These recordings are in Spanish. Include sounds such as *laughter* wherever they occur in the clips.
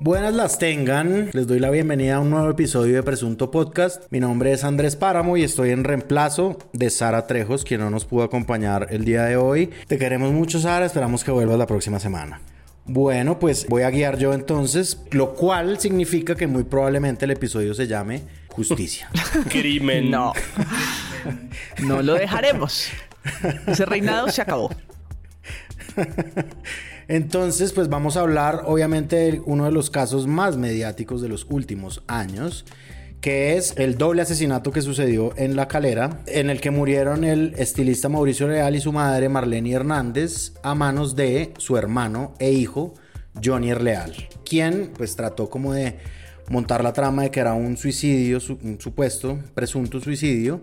Buenas las tengan, les doy la bienvenida a un nuevo episodio de Presunto Podcast. Mi nombre es Andrés Páramo y estoy en reemplazo de Sara Trejos, quien no nos pudo acompañar el día de hoy. Te queremos mucho, Sara, esperamos que vuelvas la próxima semana. Bueno, pues voy a guiar yo entonces, lo cual significa que muy probablemente el episodio se llame Justicia. *laughs* Crimen. No. No lo dejaremos. Ese reinado se acabó. *laughs* Entonces, pues vamos a hablar obviamente de uno de los casos más mediáticos de los últimos años, que es el doble asesinato que sucedió en La Calera, en el que murieron el estilista Mauricio Real y su madre Marlene Hernández a manos de su hermano e hijo Johnny Leal, quien pues trató como de montar la trama de que era un suicidio, un supuesto, presunto suicidio,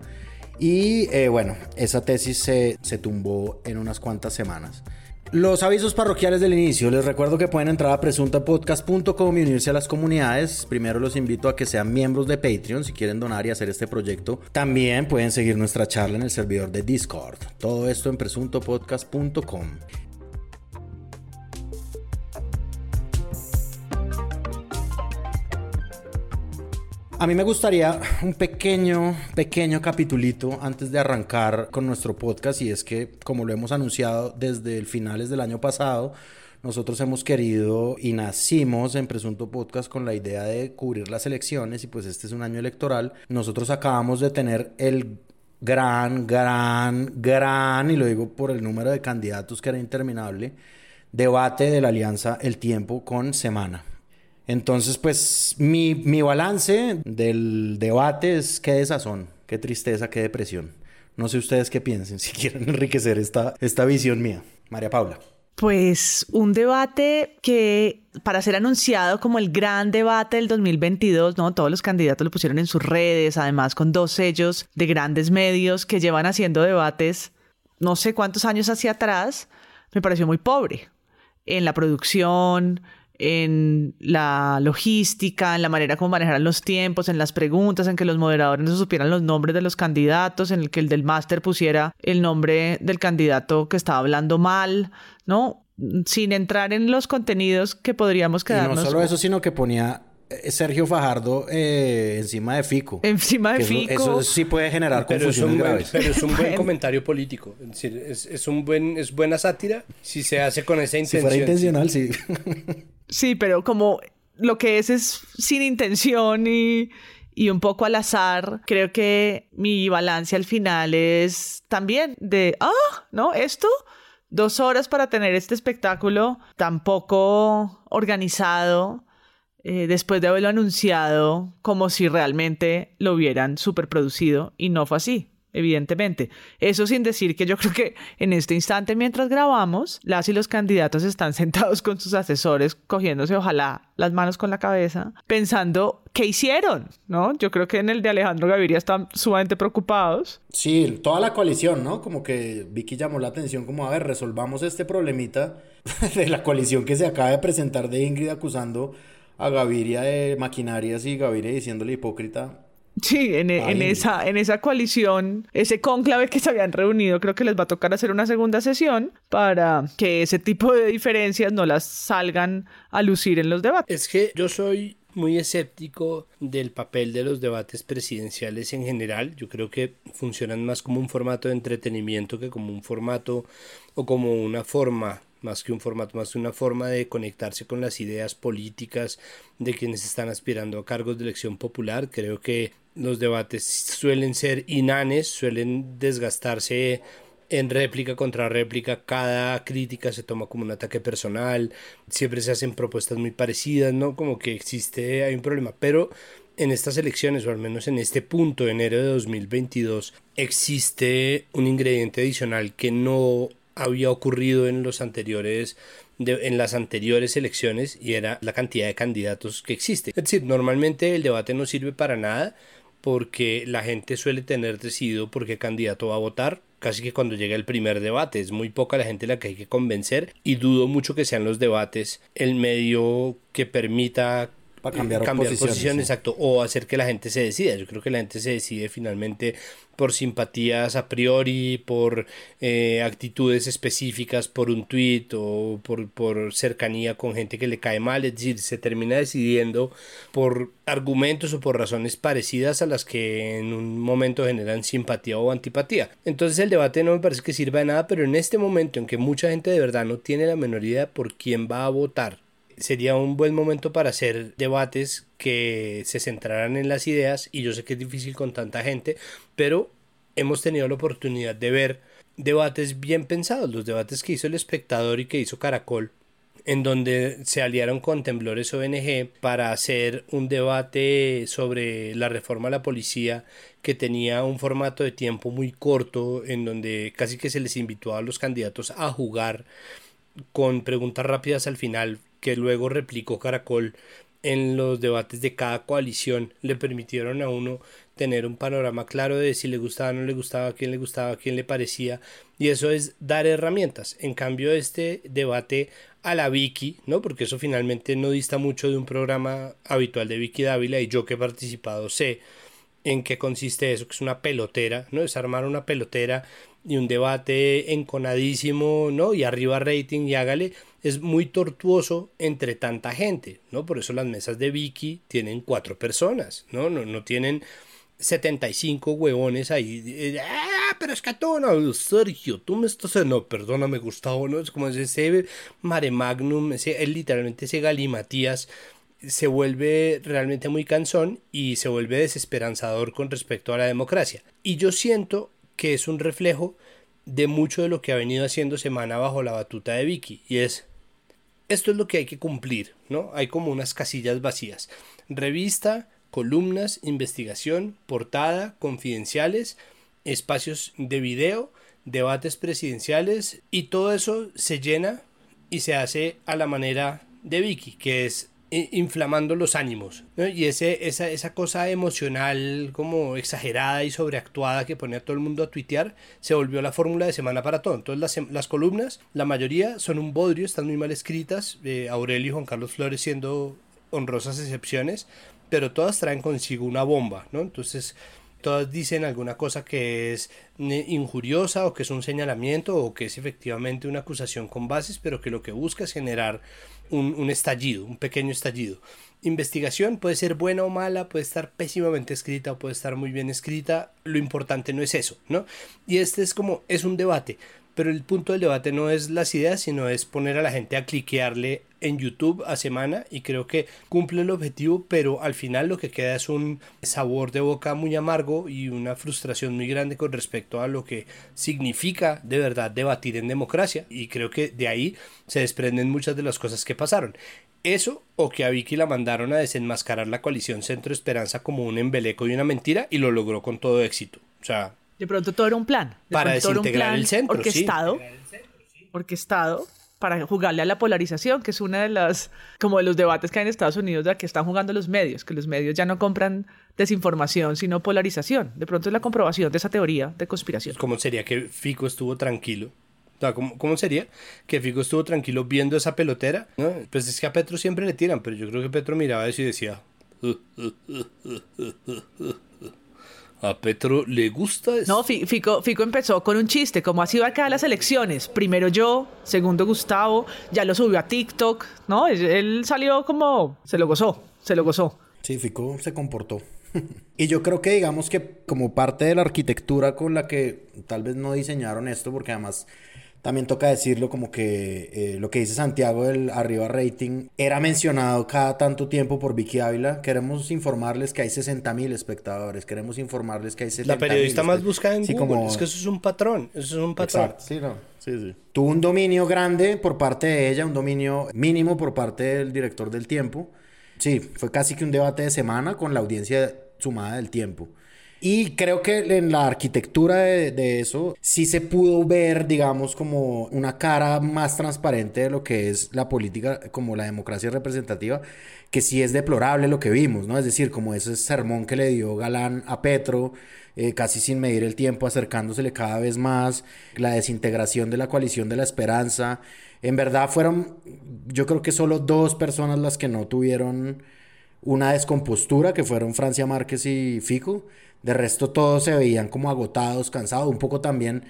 y eh, bueno, esa tesis se, se tumbó en unas cuantas semanas. Los avisos parroquiales del inicio. Les recuerdo que pueden entrar a presuntapodcast.com y unirse a las comunidades. Primero los invito a que sean miembros de Patreon si quieren donar y hacer este proyecto. También pueden seguir nuestra charla en el servidor de Discord. Todo esto en presuntopodcast.com. A mí me gustaría un pequeño, pequeño capitulito antes de arrancar con nuestro podcast y es que, como lo hemos anunciado desde el finales del año pasado, nosotros hemos querido y nacimos en Presunto Podcast con la idea de cubrir las elecciones y pues este es un año electoral. Nosotros acabamos de tener el gran, gran, gran, y lo digo por el número de candidatos que era interminable, debate de la alianza El Tiempo con Semana. Entonces, pues mi, mi balance del debate es qué desazón, qué tristeza, qué depresión. No sé ustedes qué piensen, *laughs* si quieren enriquecer esta, esta visión mía. María Paula. Pues un debate que para ser anunciado como el gran debate del 2022, ¿no? Todos los candidatos lo pusieron en sus redes, además con dos sellos de grandes medios que llevan haciendo debates no sé cuántos años hacia atrás, me pareció muy pobre en la producción, en la logística, en la manera como manejaran los tiempos, en las preguntas, en que los moderadores no supieran los nombres de los candidatos, en el que el del máster pusiera el nombre del candidato que estaba hablando mal, ¿no? Sin entrar en los contenidos que podríamos quedarnos. Y no solo eso, sino que ponía eh, Sergio Fajardo eh, encima de Fico. Encima de Fico. Eso, sí puede generar pero confusiones graves. pero es un buen comentario político. Es decir, es, un buen, es buena sátira si se hace con esa intención. Si fuera intencional, sí. Sí, pero como lo que es es sin intención y, y un poco al azar, creo que mi balance al final es también de, ah, ¿no? Esto, dos horas para tener este espectáculo tan poco organizado. Eh, después de haberlo anunciado como si realmente lo hubieran superproducido y no fue así evidentemente. Eso sin decir que yo *laughs* creo que en este instante, mientras grabamos, las y los candidatos están *laughs* sentados con sus asesores, cogiéndose ojalá las manos con la cabeza, pensando qué hicieron, ¿no? Yo creo que en el de Alejandro Gaviria están sumamente preocupados. Sí, toda la coalición, ¿no? Como que Vicky llamó la atención como, a ver, resolvamos este problemita *laughs* de la coalición que se acaba de presentar de Ingrid acusando a Gaviria de maquinarias y Gaviria diciéndole hipócrita Sí, en, e, esa, en esa coalición, ese cónclave que se habían reunido, creo que les va a tocar hacer una segunda sesión para que ese tipo de diferencias no las salgan a lucir en los debates. Es que yo soy muy escéptico del papel de los debates presidenciales en general. Yo creo que funcionan más como un formato de entretenimiento que como un formato o como una forma más que un formato, más que una forma de conectarse con las ideas políticas de quienes están aspirando a cargos de elección popular. Creo que los debates suelen ser inanes, suelen desgastarse en réplica contra réplica, cada crítica se toma como un ataque personal, siempre se hacen propuestas muy parecidas, ¿no? Como que existe, hay un problema, pero en estas elecciones, o al menos en este punto, enero de 2022, existe un ingrediente adicional que no había ocurrido en los anteriores en las anteriores elecciones y era la cantidad de candidatos que existe. Es decir, normalmente el debate no sirve para nada porque la gente suele tener decidido por qué candidato va a votar casi que cuando llega el primer debate. Es muy poca la gente la que hay que convencer y dudo mucho que sean los debates el medio que permita para cambiar, cambiar posición, exacto, o hacer que la gente se decida. Yo creo que la gente se decide finalmente por simpatías a priori, por eh, actitudes específicas, por un tweet o por, por cercanía con gente que le cae mal, es decir, se termina decidiendo por argumentos o por razones parecidas a las que en un momento generan simpatía o antipatía. Entonces el debate no me parece que sirva de nada, pero en este momento en que mucha gente de verdad no tiene la menor idea por quién va a votar, sería un buen momento para hacer debates que se centraran en las ideas y yo sé que es difícil con tanta gente, pero hemos tenido la oportunidad de ver debates bien pensados, los debates que hizo el espectador y que hizo Caracol, en donde se aliaron con Temblores ONG para hacer un debate sobre la reforma a la policía que tenía un formato de tiempo muy corto, en donde casi que se les invitó a los candidatos a jugar con preguntas rápidas al final que luego replicó Caracol en los debates de cada coalición le permitieron a uno tener un panorama claro de si le gustaba, no le gustaba, quién le gustaba, quién le parecía y eso es dar herramientas. En cambio este debate a la Vicky, ¿no? Porque eso finalmente no dista mucho de un programa habitual de Vicky Dávila y yo que he participado sé en qué consiste eso, que es una pelotera, ¿no? Es armar una pelotera y un debate enconadísimo, ¿no? Y arriba rating y hágale, es muy tortuoso entre tanta gente, ¿no? Por eso las mesas de Vicky tienen cuatro personas, ¿no? No, no tienen 75 huevones ahí. Ah, pero es que tú no, Sergio, tú me estás. No, perdóname, Gustavo, ¿no? Es como ese mare magnum, ese, literalmente ese galimatías se vuelve realmente muy cansón y se vuelve desesperanzador con respecto a la democracia. Y yo siento que es un reflejo de mucho de lo que ha venido haciendo Semana bajo la batuta de Vicky. Y es, esto es lo que hay que cumplir, ¿no? Hay como unas casillas vacías. Revista, columnas, investigación, portada, confidenciales, espacios de video, debates presidenciales y todo eso se llena y se hace a la manera de Vicky, que es inflamando los ánimos. Y ese, esa, esa cosa emocional como exagerada y sobreactuada que pone a todo el mundo a tuitear se volvió la fórmula de semana para todo. Entonces las, las columnas, la mayoría son un bodrio, están muy mal escritas. Eh, Aurelio y Juan Carlos Flores siendo honrosas excepciones, pero todas traen consigo una bomba, ¿no? Entonces todas dicen alguna cosa que es eh, injuriosa o que es un señalamiento o que es efectivamente una acusación con bases, pero que lo que busca es generar un, estallido, un pequeño estallido. Investigación puede ser buena o mala, puede estar pésimamente escrita o puede estar muy bien escrita, lo importante no es eso, ¿no? Y este es como, es un debate, pero el punto del debate no es las ideas, sino es poner a la gente a cliquearle en YouTube a semana y creo que cumple el objetivo, pero al final lo que queda es un sabor de boca muy amargo y una frustración muy grande con respecto a lo que significa de verdad debatir en democracia y creo que de ahí se desprenden muchas de las cosas que pasaron. Eso o que a Vicky la mandaron a desenmascarar la coalición Centro Esperanza como un embeleco y una mentira y lo logró con todo éxito. O sea, de pronto todo era un plan. para desintegrar el centro. Orquestado. Orquestado para jugarle a la polarización, que es una de las, como de los debates que hay en Estados Unidos, de que están jugando los medios, que los medios ya no compran desinformación, sino polarización. De pronto es la comprobación de esa teoría de conspiración. ¿Cómo sería que Fico estuvo tranquilo? ¿cómo, ¿Cómo, sería que Fico estuvo tranquilo viendo esa pelotera? Pues es que a Petro siempre le tiran, pero yo creo que Petro miraba eso y decía... A Petro le gusta eso. No, Fico, Fico empezó con un chiste, como así va a quedar las elecciones. Primero yo, segundo Gustavo, ya lo subió a TikTok, ¿no? Él salió como, se lo gozó, se lo gozó. Sí, Fico se comportó. *laughs* y yo creo que digamos que como parte de la arquitectura con la que tal vez no diseñaron esto, porque además también toca decirlo como que eh, lo que dice Santiago del arriba rating era mencionado cada tanto tiempo por Vicky Ávila. Queremos informarles que hay 60 mil espectadores. Queremos informarles que hay 70 La periodista más buscada en Google. Es que eso es un patrón. Eso es un patrón. Exacto. Sí, no. Sí, sí. Tuvo un dominio grande por parte de ella, un dominio mínimo por parte del director del tiempo. Sí, fue casi que un debate de semana con la audiencia sumada del tiempo. Y creo que en la arquitectura de, eso sí se pudo ver, digamos, como una cara más transparente de lo que es la política, como la democracia representativa, que sí es deplorable lo que vimos, ¿no? Es decir, como ese sermón que le dio Galán a Petro, eh, casi sin medir el tiempo, acercándosele cada vez más, la desintegración de la coalición de la esperanza. En verdad fueron, yo creo que solo dos personas las que no tuvieron una descompostura que fueron Francia Márquez y Fico. De resto todos se veían como agotados, cansados, un poco también.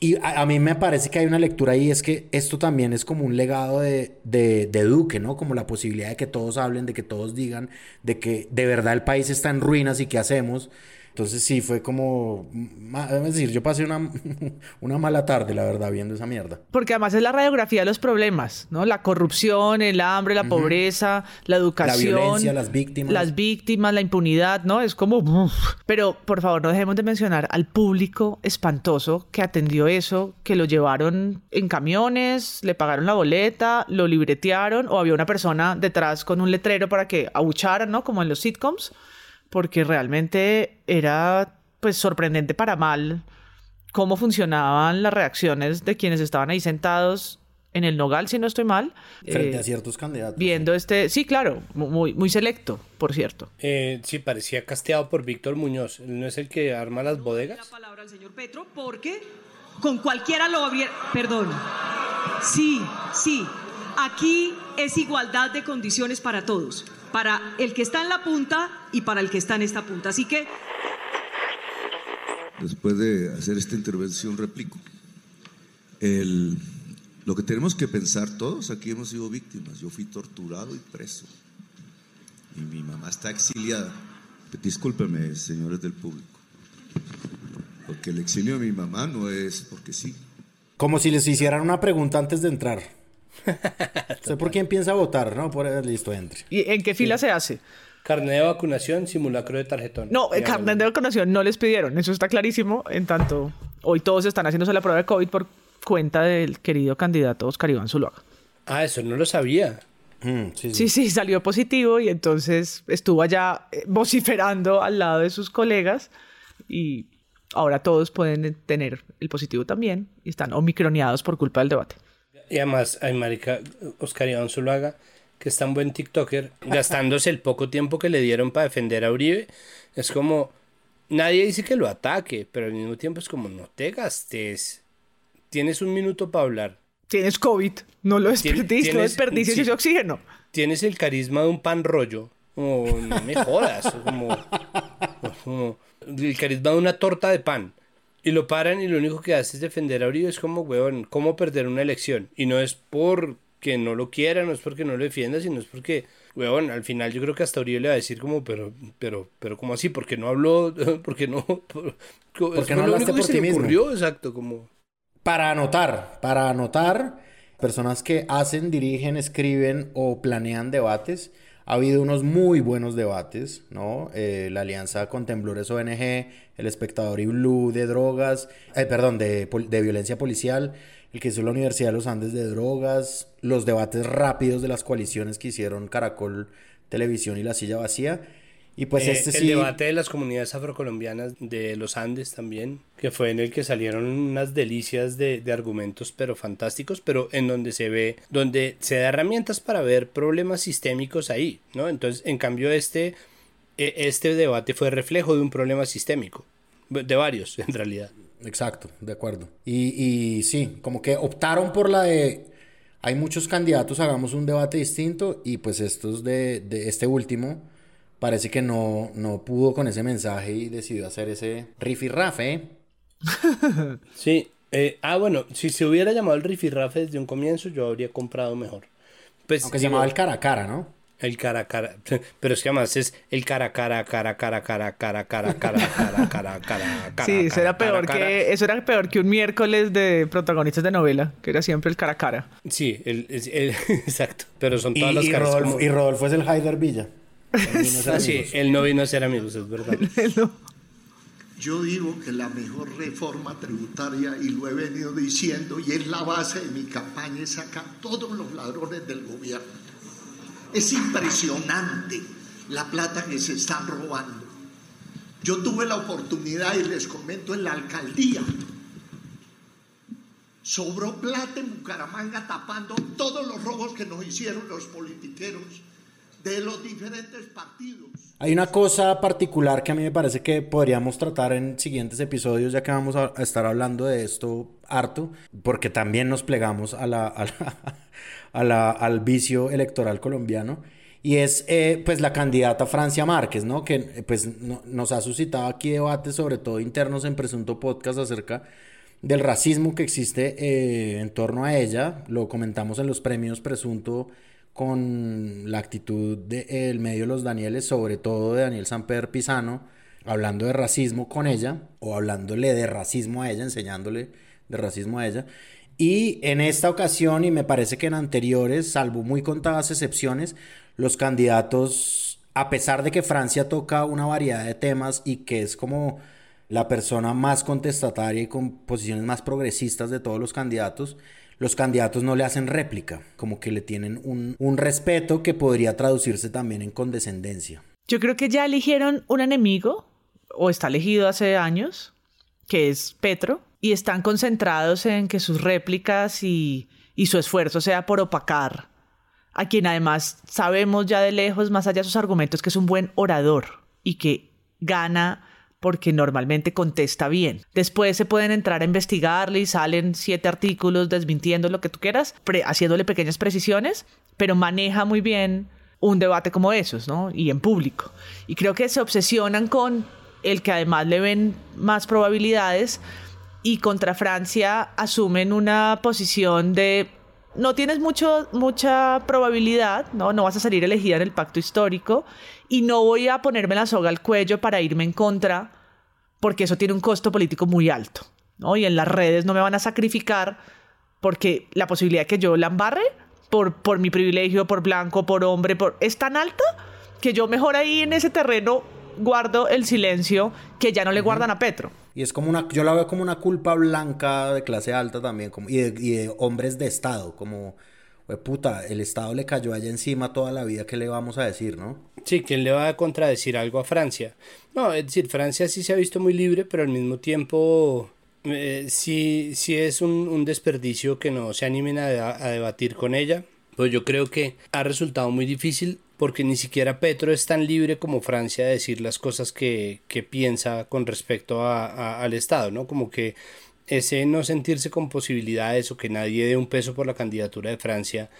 Y a, mí me parece que hay una lectura ahí, es que esto también es como un legado de, de, de, Duque, ¿no? Como la posibilidad de que todos hablen, de que todos digan, de que de verdad el país está en ruinas y qué hacemos. Entonces sí, fue como... Es decir, yo pasé una, *laughs* una mala tarde, la verdad, viendo esa mierda. Porque además es la radiografía de los problemas, ¿no? La corrupción, el hambre, la pobreza, la educación. La violencia, las víctimas. Las víctimas, la impunidad, ¿no? Es como... Pero, por favor, no dejemos de mencionar al público espantoso que atendió eso, que lo llevaron en camiones, le pagaron la boleta, lo libretearon, o había una persona detrás con un letrero para que abucharan, ¿no? Como en los sitcoms porque realmente era pues sorprendente para mal cómo funcionaban las reacciones de quienes estaban ahí sentados en el nogal, si no estoy mal. Frente a eh, ciertos candidatos. Viendo este, sí, claro, muy, muy selecto, por cierto. Eh, sí, parecía casteado por Víctor Muñoz. ¿No es el que arma las bodegas? La palabra al señor Petro porque con cualquiera lo habría... Perdón. Sí, sí. Aquí es igualdad de condiciones para todos para el que está en la punta y para el que está en esta punta. Así que... Después de hacer esta intervención, replico. lo que tenemos que pensar todos, aquí hemos sido víctimas. Yo fui torturado y preso. Y mi mamá está exiliada. Discúlpeme, señores del público. Porque el exilio de mi mamá no es porque sí. Como si les hicieran una pregunta antes de entrar *laughs* sé por quién piensa votar, ¿no? Por listo, entre. ¿Y en qué fila se hace? Carnet de vacunación, simulacro de tarjetón. No, el carnet de vacunación no les pidieron, eso está clarísimo. En tanto, hoy todos están haciéndose la prueba de COVID por cuenta del querido candidato Oscar Iván Zuluaga. Ah, eso no lo sabía. Mm, sí, sí. sí, salió positivo y entonces estuvo allá eh, vociferando al lado de sus colegas y ahora todos pueden tener el positivo también y están omicroneados por culpa del debate. Y además, hay marica, Oscar Iván Zuluaga, que es tan buen TikToker, gastándose el poco tiempo que le dieron para defender a Uribe. Es como, nadie dice que lo ataque, pero al mismo tiempo es como, no te gastes. Tienes un minuto para hablar. Tienes COVID, no lo desperdicies, no desperdicies ese oxígeno. Tienes el carisma de un pan rollo. Como, no me jodas. como, *laughs* el carisma de una torta de pan. Y lo paran y lo único que hace es defender a Uribe. Es como, weón, ¿cómo perder una elección? Y no es porque no lo quiera, no es porque no lo defienda, sino es porque, weón, al final yo creo que hasta Uribe le va a decir como, pero, pero, pero, ¿cómo así? ¿Por qué no habló? *laughs* ¿Por qué no? porque no hablaste por ti mismo? Ocurrió, exacto, como... Para anotar, para anotar, personas que hacen, dirigen, escriben o planean debates ha habido unos muy buenos debates, ¿no? Eh, la alianza con Temblores ONG, el espectador y Blue de drogas, eh, perdón, de, de, violencia policial, el que hizo la Universidad de los Andes de drogas, los debates rápidos de las coaliciones que hicieron Caracol Televisión y La Silla Vacía. Y pues eh, este el debate de las comunidades afrocolombianas de los Andes también, que fue en el que salieron unas delicias de, de, argumentos pero fantásticos, pero en donde se ve, donde se da herramientas para ver problemas sistémicos ahí, ¿no? Entonces, en cambio, este, e, este debate fue reflejo de un problema sistémico, de varios *laughs* en realidad. Exacto, de acuerdo. Y, y sí, como que optaron por la de hay muchos candidatos, hagamos un debate distinto y pues estos de, de este último parece que no, no pudo con ese mensaje y decidió hacer ese rifirrafe. sí. Eh, ah, bueno, si se hubiera llamado el rifirrafe desde un comienzo, yo habría comprado mejor. Pues, Aunque se llamaba el cara a cara, ¿no? El cara a cara. Pero es que además es el cara a cara, cara cara, cara cara, cara cara, cara cara, cara cara. Sí, eso era peor que eso era peor que un miércoles de protagonistas de novela, que era siempre el cara a cara. Sí, el, exacto. Pero son todas las caras. Y Rodolfo es el Haider Villa. Ah, sí, él no vino a ser amigos, es verdad. *laughs* Yo digo que la mejor reforma tributaria, y lo he venido diciendo, y es la base de mi campaña, es sacar todos los ladrones del gobierno. Es impresionante la plata que se están robando. Yo tuve la oportunidad, y les comento, en la alcaldía. Sobró plata en Bucaramanga tapando todos los robos que nos hicieron los politiqueros de los diferentes partidos. Hay una cosa particular que a mí me parece que podríamos tratar en siguientes episodios, ya que vamos a estar hablando de esto harto, porque también nos plegamos a la, a la, al vicio electoral colombiano. y es eh, pues la candidata Francia Márquez, ¿no? Que pues nos ha suscitado aquí debates, sobre todo internos en Presunto Podcast, acerca del racismo que existe eh, en torno a ella. Lo comentamos en los premios Presunto con la actitud del medio Los Danieles, sobre todo de Daniel Samper Pisano, hablando de racismo con ella, o hablándole de racismo a ella, enseñándole de racismo a ella. Y en esta ocasión, y me parece que en anteriores, salvo muy contadas excepciones, los candidatos, a pesar de que Francia toca una variedad de temas y que es como la persona más contestataria y con posiciones más progresistas de todos los candidatos, los candidatos no le hacen réplica, como que le tienen un, un respeto que podría traducirse también en condescendencia. Yo creo que ya eligieron un enemigo, o está elegido hace años, que es Petro, y están concentrados en que sus réplicas y, su esfuerzo sea por opacar a quien además sabemos ya de lejos, más allá de sus argumentos, que es un buen orador y que gana porque normalmente contesta bien. Después se pueden entrar a investigarle y salen siete artículos desmintiendo lo que tú quieras, haciéndole pequeñas precisiones, pero maneja muy bien un debate como esos, ¿no? Y en público. Y creo que se obsesionan con el que además le ven más probabilidades y contra Francia asumen una posición de no tienes mucho, mucha probabilidad, ¿no? no vas a salir elegida en el pacto histórico y no voy a ponerme la soga al cuello para irme en contra porque eso tiene un costo político muy alto. ¿no? Y en las redes no me van a sacrificar porque la posibilidad de que yo la embarre por, por mi privilegio, por blanco, por hombre, por, es tan alta que yo mejor ahí en ese terreno guardo el silencio que ya no le guardan a Petro. Y es como una, yo la veo como una culpa blanca de clase alta también, como, y, de, hombres de Estado, como, puta, el Estado le cayó allá encima toda la vida, ¿qué le vamos a decir, no? Sí, ¿quién le va a contradecir algo a Francia? No, es decir, Francia sí se ha visto muy libre, pero al mismo tiempo eh, sí, sí es un, desperdicio que no se animen a, a debatir con ella. Pues yo creo que ha resultado muy difícil porque ni siquiera Petro es tan libre como Francia de decir las cosas que, piensa con respecto a, al Estado, ¿no? Como que ese no sentirse con posibilidades o que nadie dé un peso por la candidatura de Francia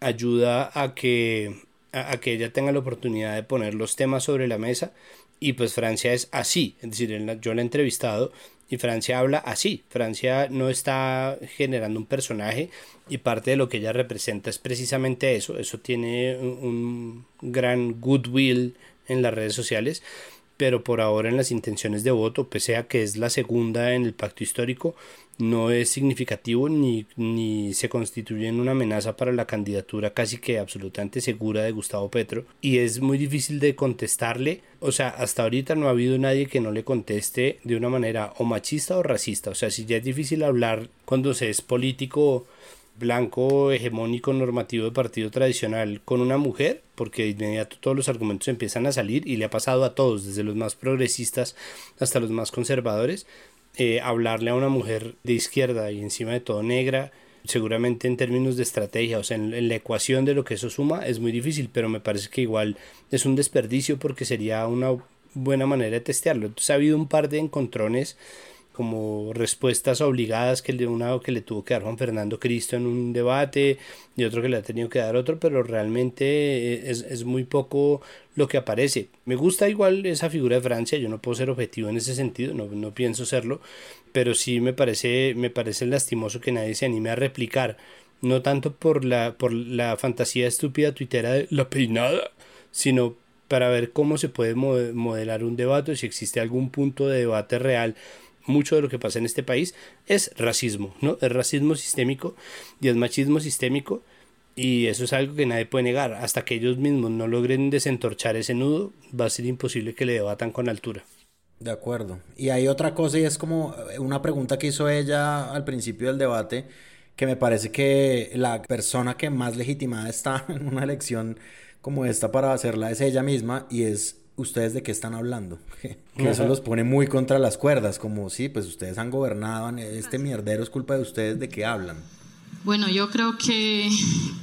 ayuda a que, a, que ella tenga la oportunidad de poner los temas sobre la mesa y pues Francia es así, es decir, yo la he entrevistado y Francia habla así. Francia no está generando un personaje y parte de lo que ella representa es precisamente eso. Eso tiene un, gran goodwill en las redes sociales, pero por ahora en las intenciones de voto, pese a que es la segunda en el pacto histórico, no es significativo ni, ni se constituye en una amenaza para la candidatura casi que absolutamente segura de Gustavo Petro y es muy difícil de contestarle. O sea hasta ahorita no ha habido nadie que no le conteste de una manera o machista o racista. O sea si ya es difícil hablar cuando se es político blanco, hegemónico, normativo de partido tradicional con una mujer, porque de inmediato todos los argumentos empiezan a salir y le ha pasado a todos, desde los más progresistas hasta los más conservadores, eh, hablarle a una mujer de izquierda y encima de todo negra, seguramente en términos de estrategia, o sea, en, la ecuación de lo que eso suma es muy difícil, pero me parece que igual es un desperdicio porque sería una buena manera de testearlo. Entonces ha habido un par de encontrones como respuestas obligadas que le, una que le tuvo que dar Juan Fernando Cristo en un debate y otro que le ha tenido que dar otro, pero realmente eh, es, es, muy poco lo que aparece. Me gusta igual esa figura de Francia, yo no puedo ser objetivo en ese sentido, no, no pienso serlo, pero sí me parece, me parece lastimoso que nadie se anime a replicar, no tanto por la, por la fantasía estúpida tuitera de la peinada, sino para ver cómo se puede modelar un debate, si existe algún punto de debate real mucho de lo que pasa en este país es racismo, ¿no? Es racismo sistémico y es machismo sistémico y eso es algo que nadie puede negar. Hasta que ellos mismos no logren desentorchar ese nudo, va a ser imposible que le debatan con altura. De acuerdo. Y hay otra cosa y es como una pregunta que hizo ella al principio del debate, que me parece que la persona que más legitimada está *laughs* en una elección como esta para hacerla es ella misma y es ustedes de qué están hablando. *laughs* que eso los pone muy contra las cuerdas, como sí, pues ustedes han gobernado, este mierdero es culpa de ustedes de qué hablan. Bueno, yo creo que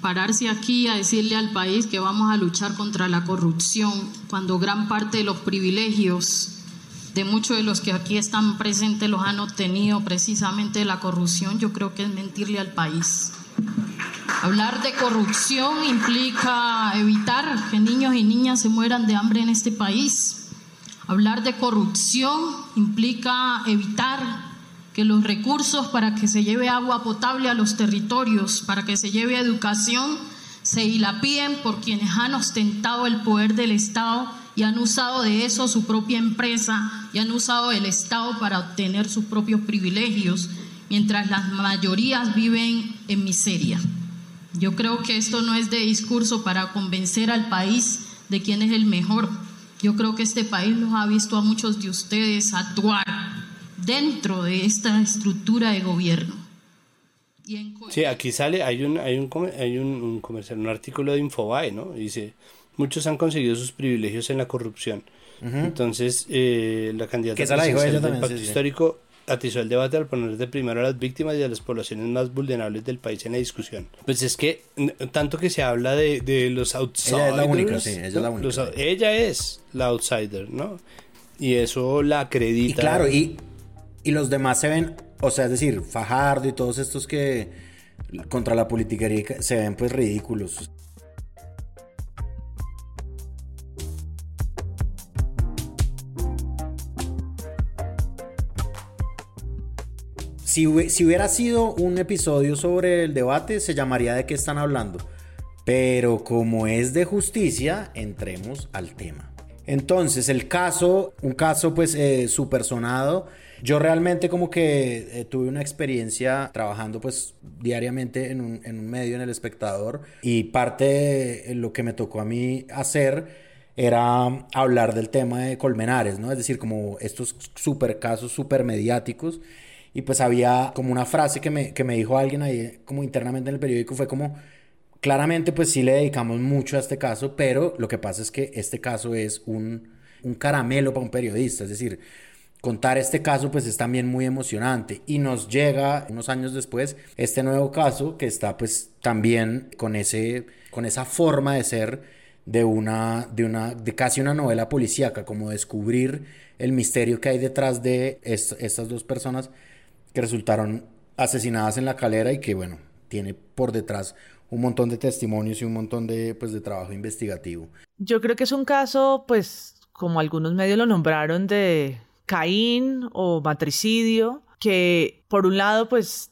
pararse aquí a decirle al país que vamos a luchar contra la corrupción cuando gran parte de los privilegios de muchos de los que aquí están presentes los han obtenido precisamente de la corrupción, yo creo que es mentirle al país. Hablar de corrupción implica evitar que niños y niñas se mueran de hambre en este país. Hablar de corrupción implica evitar que los recursos para que se lleve agua potable a los territorios, para que se lleve educación, se dilapiden por quienes han ostentado el poder del Estado y han usado de eso su propia empresa y han usado el Estado para obtener sus propios privilegios, mientras las mayorías viven en miseria. Yo creo que esto no es de discurso para convencer al país de quién es el mejor. Yo creo que este país los ha visto a muchos de ustedes actuar dentro de esta estructura de gobierno. Sí, aquí sale, hay un, hay un, hay un, comercial, un artículo de Infobae, ¿no? Dice, muchos han conseguido sus privilegios en la corrupción. Entonces, eh, la candidata del Pacto Histórico atizó el debate al poner de primero a las víctimas y a las poblaciones más vulnerables del país en la discusión. Pues es que tanto que se habla de, de los outsiders. Ella es la única, sí, ella es la única. ella es la outsider, ¿no? Y eso la acredita. Y claro, y, y los demás se ven, o sea, es decir, Fajardo y todos estos que contra la politiquería se ven pues ridículos. Si, hubiera sido un episodio sobre el debate, se llamaría de qué están hablando. Pero como es de justicia, entremos al tema. Entonces, el caso, un caso pues eh, super sonado. Yo realmente como que eh, tuve una experiencia trabajando pues diariamente en un, en un medio, en El Espectador. Y parte de lo que me tocó a mí hacer era hablar del tema de Colmenares, ¿no? Es decir, como estos super casos super mediáticos y pues había como una frase que me, que me dijo alguien ahí como internamente en el periódico, fue como, claramente pues sí le dedicamos mucho a este caso, pero lo que pasa es que este caso es un, un caramelo para un periodista, es decir, contar este caso pues es también muy emocionante. Y nos llega unos años después este nuevo caso que está pues también con ese con esa forma de ser de una de una de casi una novela policíaca como descubrir el misterio que hay detrás de estas dos personas que resultaron asesinadas en la calera y que, bueno, tiene por detrás un montón de testimonios y un montón de, pues, de trabajo investigativo. Yo creo que es un caso, pues, como algunos medios lo nombraron, de Caín o matricidio, que por un lado, pues,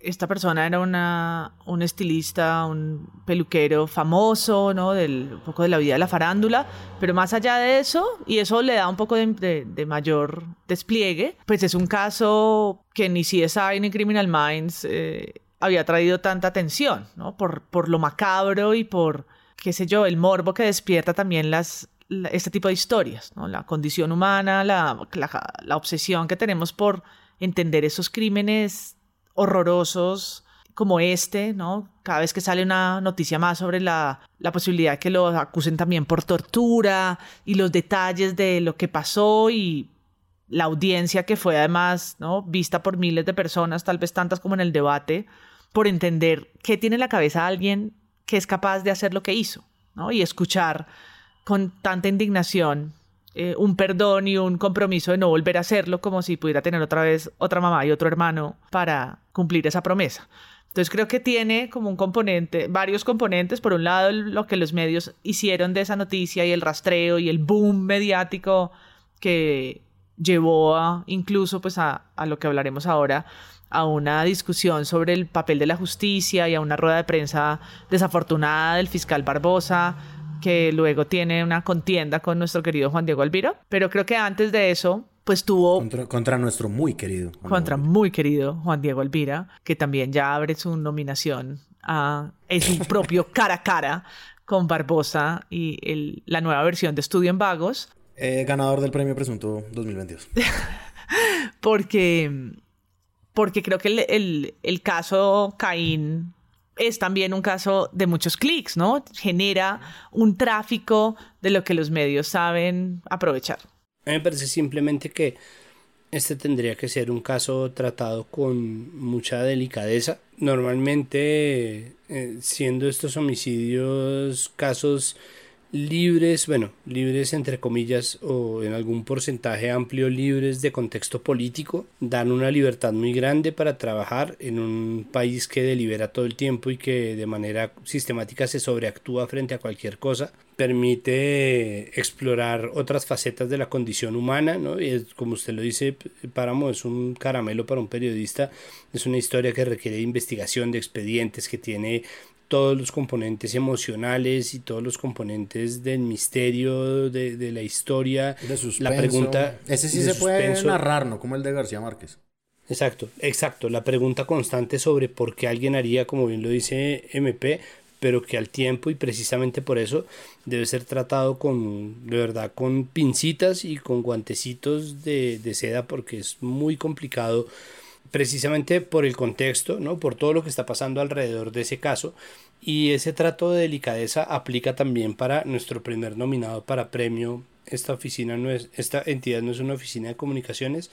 esta persona era una, un estilista, un peluquero famoso, ¿no? Del, un poco de la vida de la farándula, pero más allá de eso, y eso le da un poco de, de, mayor despliegue, pues es un caso que ni CSI ni Criminal Minds eh, había traído tanta atención, ¿no? Por, por lo macabro y por, qué sé yo, el morbo que despierta también las, este tipo de historias, ¿no? La condición humana, la, la, la obsesión que tenemos por entender esos crímenes horrorosos como este, ¿no? Cada vez que sale una noticia más sobre la, la posibilidad de que lo acusen también por tortura y los detalles de lo que pasó y la audiencia que fue además, ¿no? Vista por miles de personas, tal vez tantas como en el debate, por entender qué tiene en la cabeza alguien que es capaz de hacer lo que hizo, ¿no? Y escuchar con tanta indignación eh, un perdón y un compromiso de no volver a hacerlo, como si pudiera tener otra vez otra mamá y otro hermano para cumplir esa promesa. Entonces creo que tiene como un componente, varios componentes. Por un lado, lo que los medios hicieron de esa noticia y el rastreo y el boom mediático que llevó a, incluso pues a, a lo que hablaremos ahora, a una discusión sobre el papel de la justicia y a una rueda de prensa desafortunada del fiscal Barbosa que luego tiene una contienda con nuestro querido Juan Diego Alviro. Pero creo que antes de eso, pues tuvo... Contra, nuestro muy querido. contra muy querido Juan Diego Alvira, que también ya abre su nominación a su propio *laughs* cara a cara con Barbosa y el, la nueva versión de Estudio en Vagos. Eh, ganador del premio Presunto 2022. *laughs* porque, porque creo que el, el, el caso Caín es también un caso de muchos clics, ¿no? Genera un tráfico de lo que los medios saben aprovechar. A mí me parece simplemente que este tendría que ser un caso tratado con mucha delicadeza. Normalmente, eh, siendo estos homicidios casos libres, bueno, libres entre comillas o en algún porcentaje amplio libres de contexto político, dan una libertad muy grande para trabajar en un país que delibera todo el tiempo y que de manera sistemática se sobreactúa frente a cualquier cosa, permite explorar otras facetas de la condición humana, ¿no? Y como usted lo dice, Páramo es un caramelo para un periodista, es una historia que requiere investigación de expedientes, que tiene todos los componentes emocionales y todos los componentes del misterio, de, la historia. De suspenso. La pregunta. Ese sí se puede narrar, ¿no? Como el de García Márquez. Exacto, exacto. La pregunta constante sobre por qué alguien haría, como bien lo dice MP, pero que al tiempo y precisamente por eso debe ser tratado con, de verdad, con pincitas y con guantecitos de, de seda porque es muy complicado precisamente por el contexto, ¿no? por todo lo que está pasando alrededor de ese caso. Y ese trato de delicadeza aplica también para nuestro primer nominado para premio. Esta oficina no es, esta entidad no es una oficina de comunicaciones,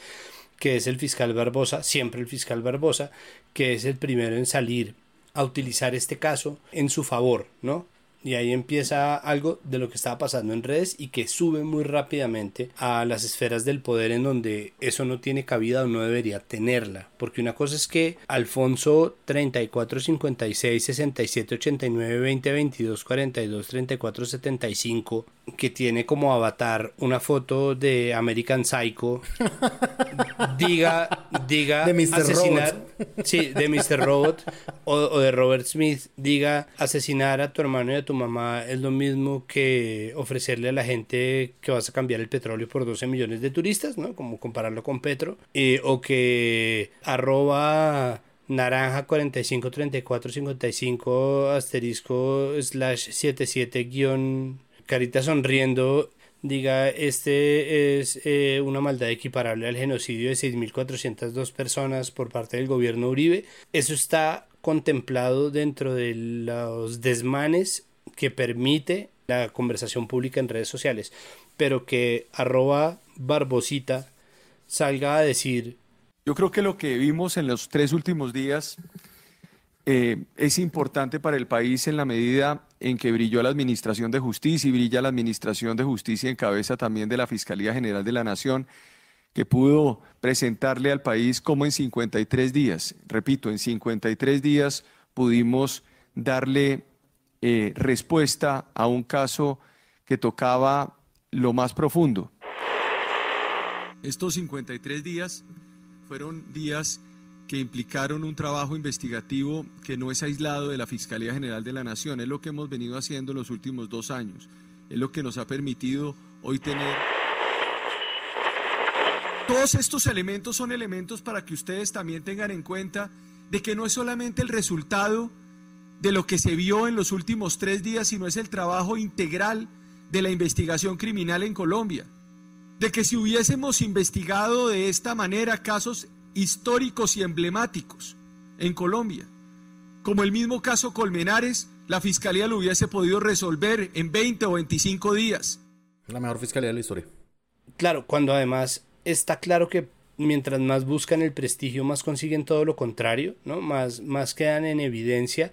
que es el fiscal Barbosa, siempre el fiscal Barbosa, que es el primero en salir a utilizar este caso en su favor, ¿no? Y ahí empieza algo de lo que estaba pasando en redes y que sube muy rápidamente a las esferas del poder en donde eso no tiene cabida o no debería tenerla. Porque una cosa es que Alfonso 34 56 67 89 20 22 42 34 75 que tiene como avatar una foto de American Psycho *laughs* diga diga de Mr. asesinar sí de Mr. Robot o, o de Robert Smith diga asesinar a tu hermano y a tu mamá es lo mismo que ofrecerle a la gente que vas a cambiar el petróleo por 12 millones de turistas, ¿no? Como compararlo con Petro. Eh, o que arroba naranja 45 34 55 asterisco slash 77 guion carita sonriendo diga este es eh, una maldad equiparable al genocidio de 6.402 personas por parte del gobierno Uribe. Eso está contemplado dentro de los desmanes que permite la conversación pública en redes sociales, pero que arroba barbosita salga a decir... Yo creo que lo que vimos en los tres últimos días eh, es importante para el país en la medida en que brilló la Administración de Justicia y brilla la Administración de Justicia en cabeza también de la Fiscalía General de la Nación, que pudo presentarle al país como en 53 días, repito, en 53 días pudimos darle eh, respuesta a un caso que tocaba lo más profundo. Estos 53 días fueron días que implicaron un trabajo investigativo que no es aislado de la Fiscalía General de la Nación, es lo que hemos venido haciendo los últimos dos años, es lo que nos ha permitido hoy tener... Todos estos elementos son elementos para que ustedes también tengan en cuenta de que no es solamente el resultado de lo que se vio en los últimos tres días, sino es el trabajo integral de la investigación criminal en Colombia. De que si hubiésemos investigado de esta manera casos históricos y emblemáticos en Colombia, como el mismo caso Colmenares, la fiscalía lo hubiese podido resolver en 20 o 25 días. La mejor fiscalía de la historia. Claro, cuando además está claro que mientras más buscan el prestigio, más consiguen todo lo contrario, ¿no? Más, más quedan en evidencia.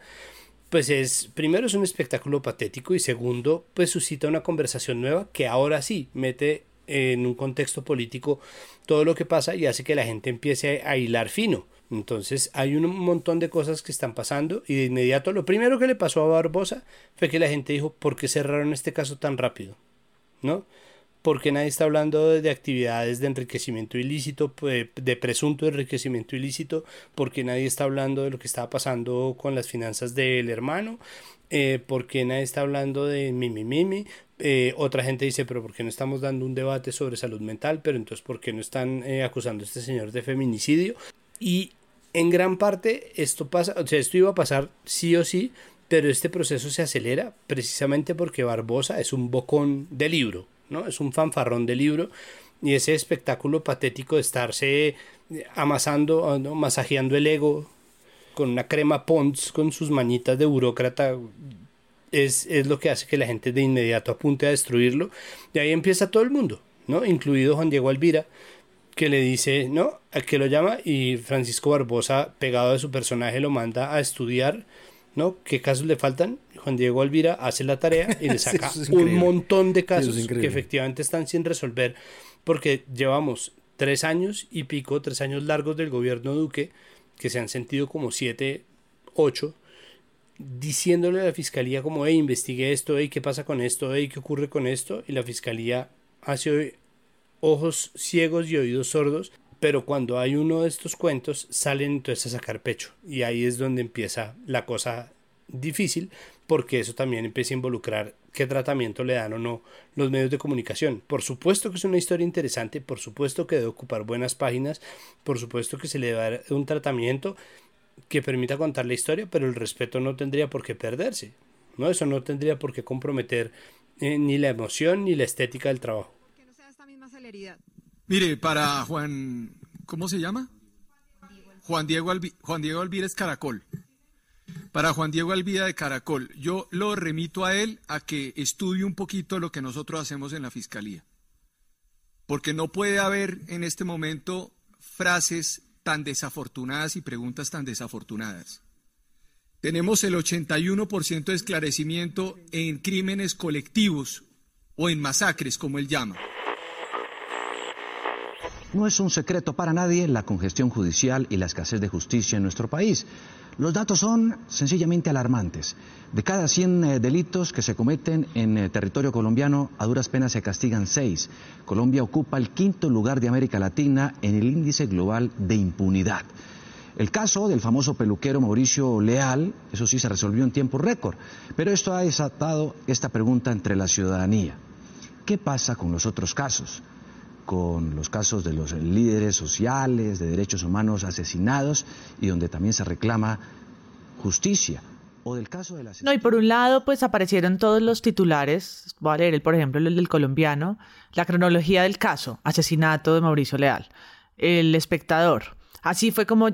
Pues es, primero es un espectáculo patético y segundo, pues suscita una conversación nueva que ahora sí mete en un contexto político todo lo que pasa y hace que la gente empiece a hilar fino. Entonces hay un montón de cosas que están pasando y de inmediato lo primero que le pasó a Barbosa fue que la gente dijo, ¿por qué cerraron este caso tan rápido? ¿No? Porque nadie está hablando de actividades de enriquecimiento ilícito, de presunto enriquecimiento ilícito, porque nadie está hablando de lo que estaba pasando con las finanzas del hermano, eh, porque nadie está hablando de mimi mimi. Eh, otra gente dice, pero ¿por qué no estamos dando un debate sobre salud mental? Pero entonces, ¿por qué no están eh, acusando a este señor de feminicidio? Y en gran parte esto pasa, o sea, esto iba a pasar sí o sí, pero este proceso se acelera precisamente porque Barbosa es un bocón de libro. ¿No? Es un fanfarrón de libro y ese espectáculo patético de estarse amasando, masajeando el ego con una crema Pons con sus manitas de burócrata es, es, lo que hace que la gente de inmediato apunte a destruirlo. Y ahí empieza todo el mundo, ¿no? Incluido Juan Diego Alvira, que le dice, ¿no? A que lo llama y Francisco Barbosa, pegado de su personaje, lo manda a estudiar ¿no? ¿Qué casos le faltan? Juan Diego Alvira hace la tarea y le *laughs* saca un montón de casos que efectivamente están sin resolver porque llevamos tres años y pico, tres años largos del gobierno Duque, que se han sentido como siete, ocho, diciéndole a la fiscalía como, hey, investigue esto, hey, ¿qué pasa con esto? Hey, ¿qué ocurre con esto? Y la fiscalía hace ojos ciegos y oídos sordos, pero cuando hay uno de estos cuentos salen entonces a sacar pecho y ahí es donde empieza la cosa difícil porque eso también empieza a involucrar qué tratamiento le dan o no los medios de comunicación. Por supuesto que es una historia interesante, por supuesto que debe ocupar buenas páginas, por supuesto que se le debe dar un tratamiento que permita contar la historia, pero el respeto no tendría por qué perderse. ¿no? Eso no tendría por qué comprometer eh, ni la emoción ni la estética del trabajo. Mire, para Juan, ¿cómo se llama? Juan Diego, Juan Diego Alvírez Caracol. Para Juan Diego Alvida de Caracol, yo lo remito a él a que estudie un poquito lo que nosotros hacemos en la Fiscalía. Porque no puede haber en este momento frases tan desafortunadas y preguntas tan desafortunadas. Tenemos el 81% de esclarecimiento en crímenes colectivos o en masacres, como él llama. No es un secreto para nadie la congestión judicial y la escasez de justicia en nuestro país. Los datos son sencillamente alarmantes. De cada 100 eh, delitos que se cometen en eh, territorio colombiano, a duras penas se castigan 6. Colombia ocupa el quinto lugar de América Latina en el índice global de impunidad. El caso del famoso peluquero Mauricio Leal, eso sí se resolvió en tiempo récord, pero esto ha desatado esta pregunta entre la ciudadanía. ¿Qué pasa con los otros casos? Con los casos de los líderes sociales, de derechos humanos asesinados y donde también se reclama justicia. O del caso de la... No, y por un lado, pues aparecieron todos los titulares, voy a leer, el, por ejemplo, el del colombiano, la cronología del caso, asesinato de Mauricio Leal, el espectador. Así fue como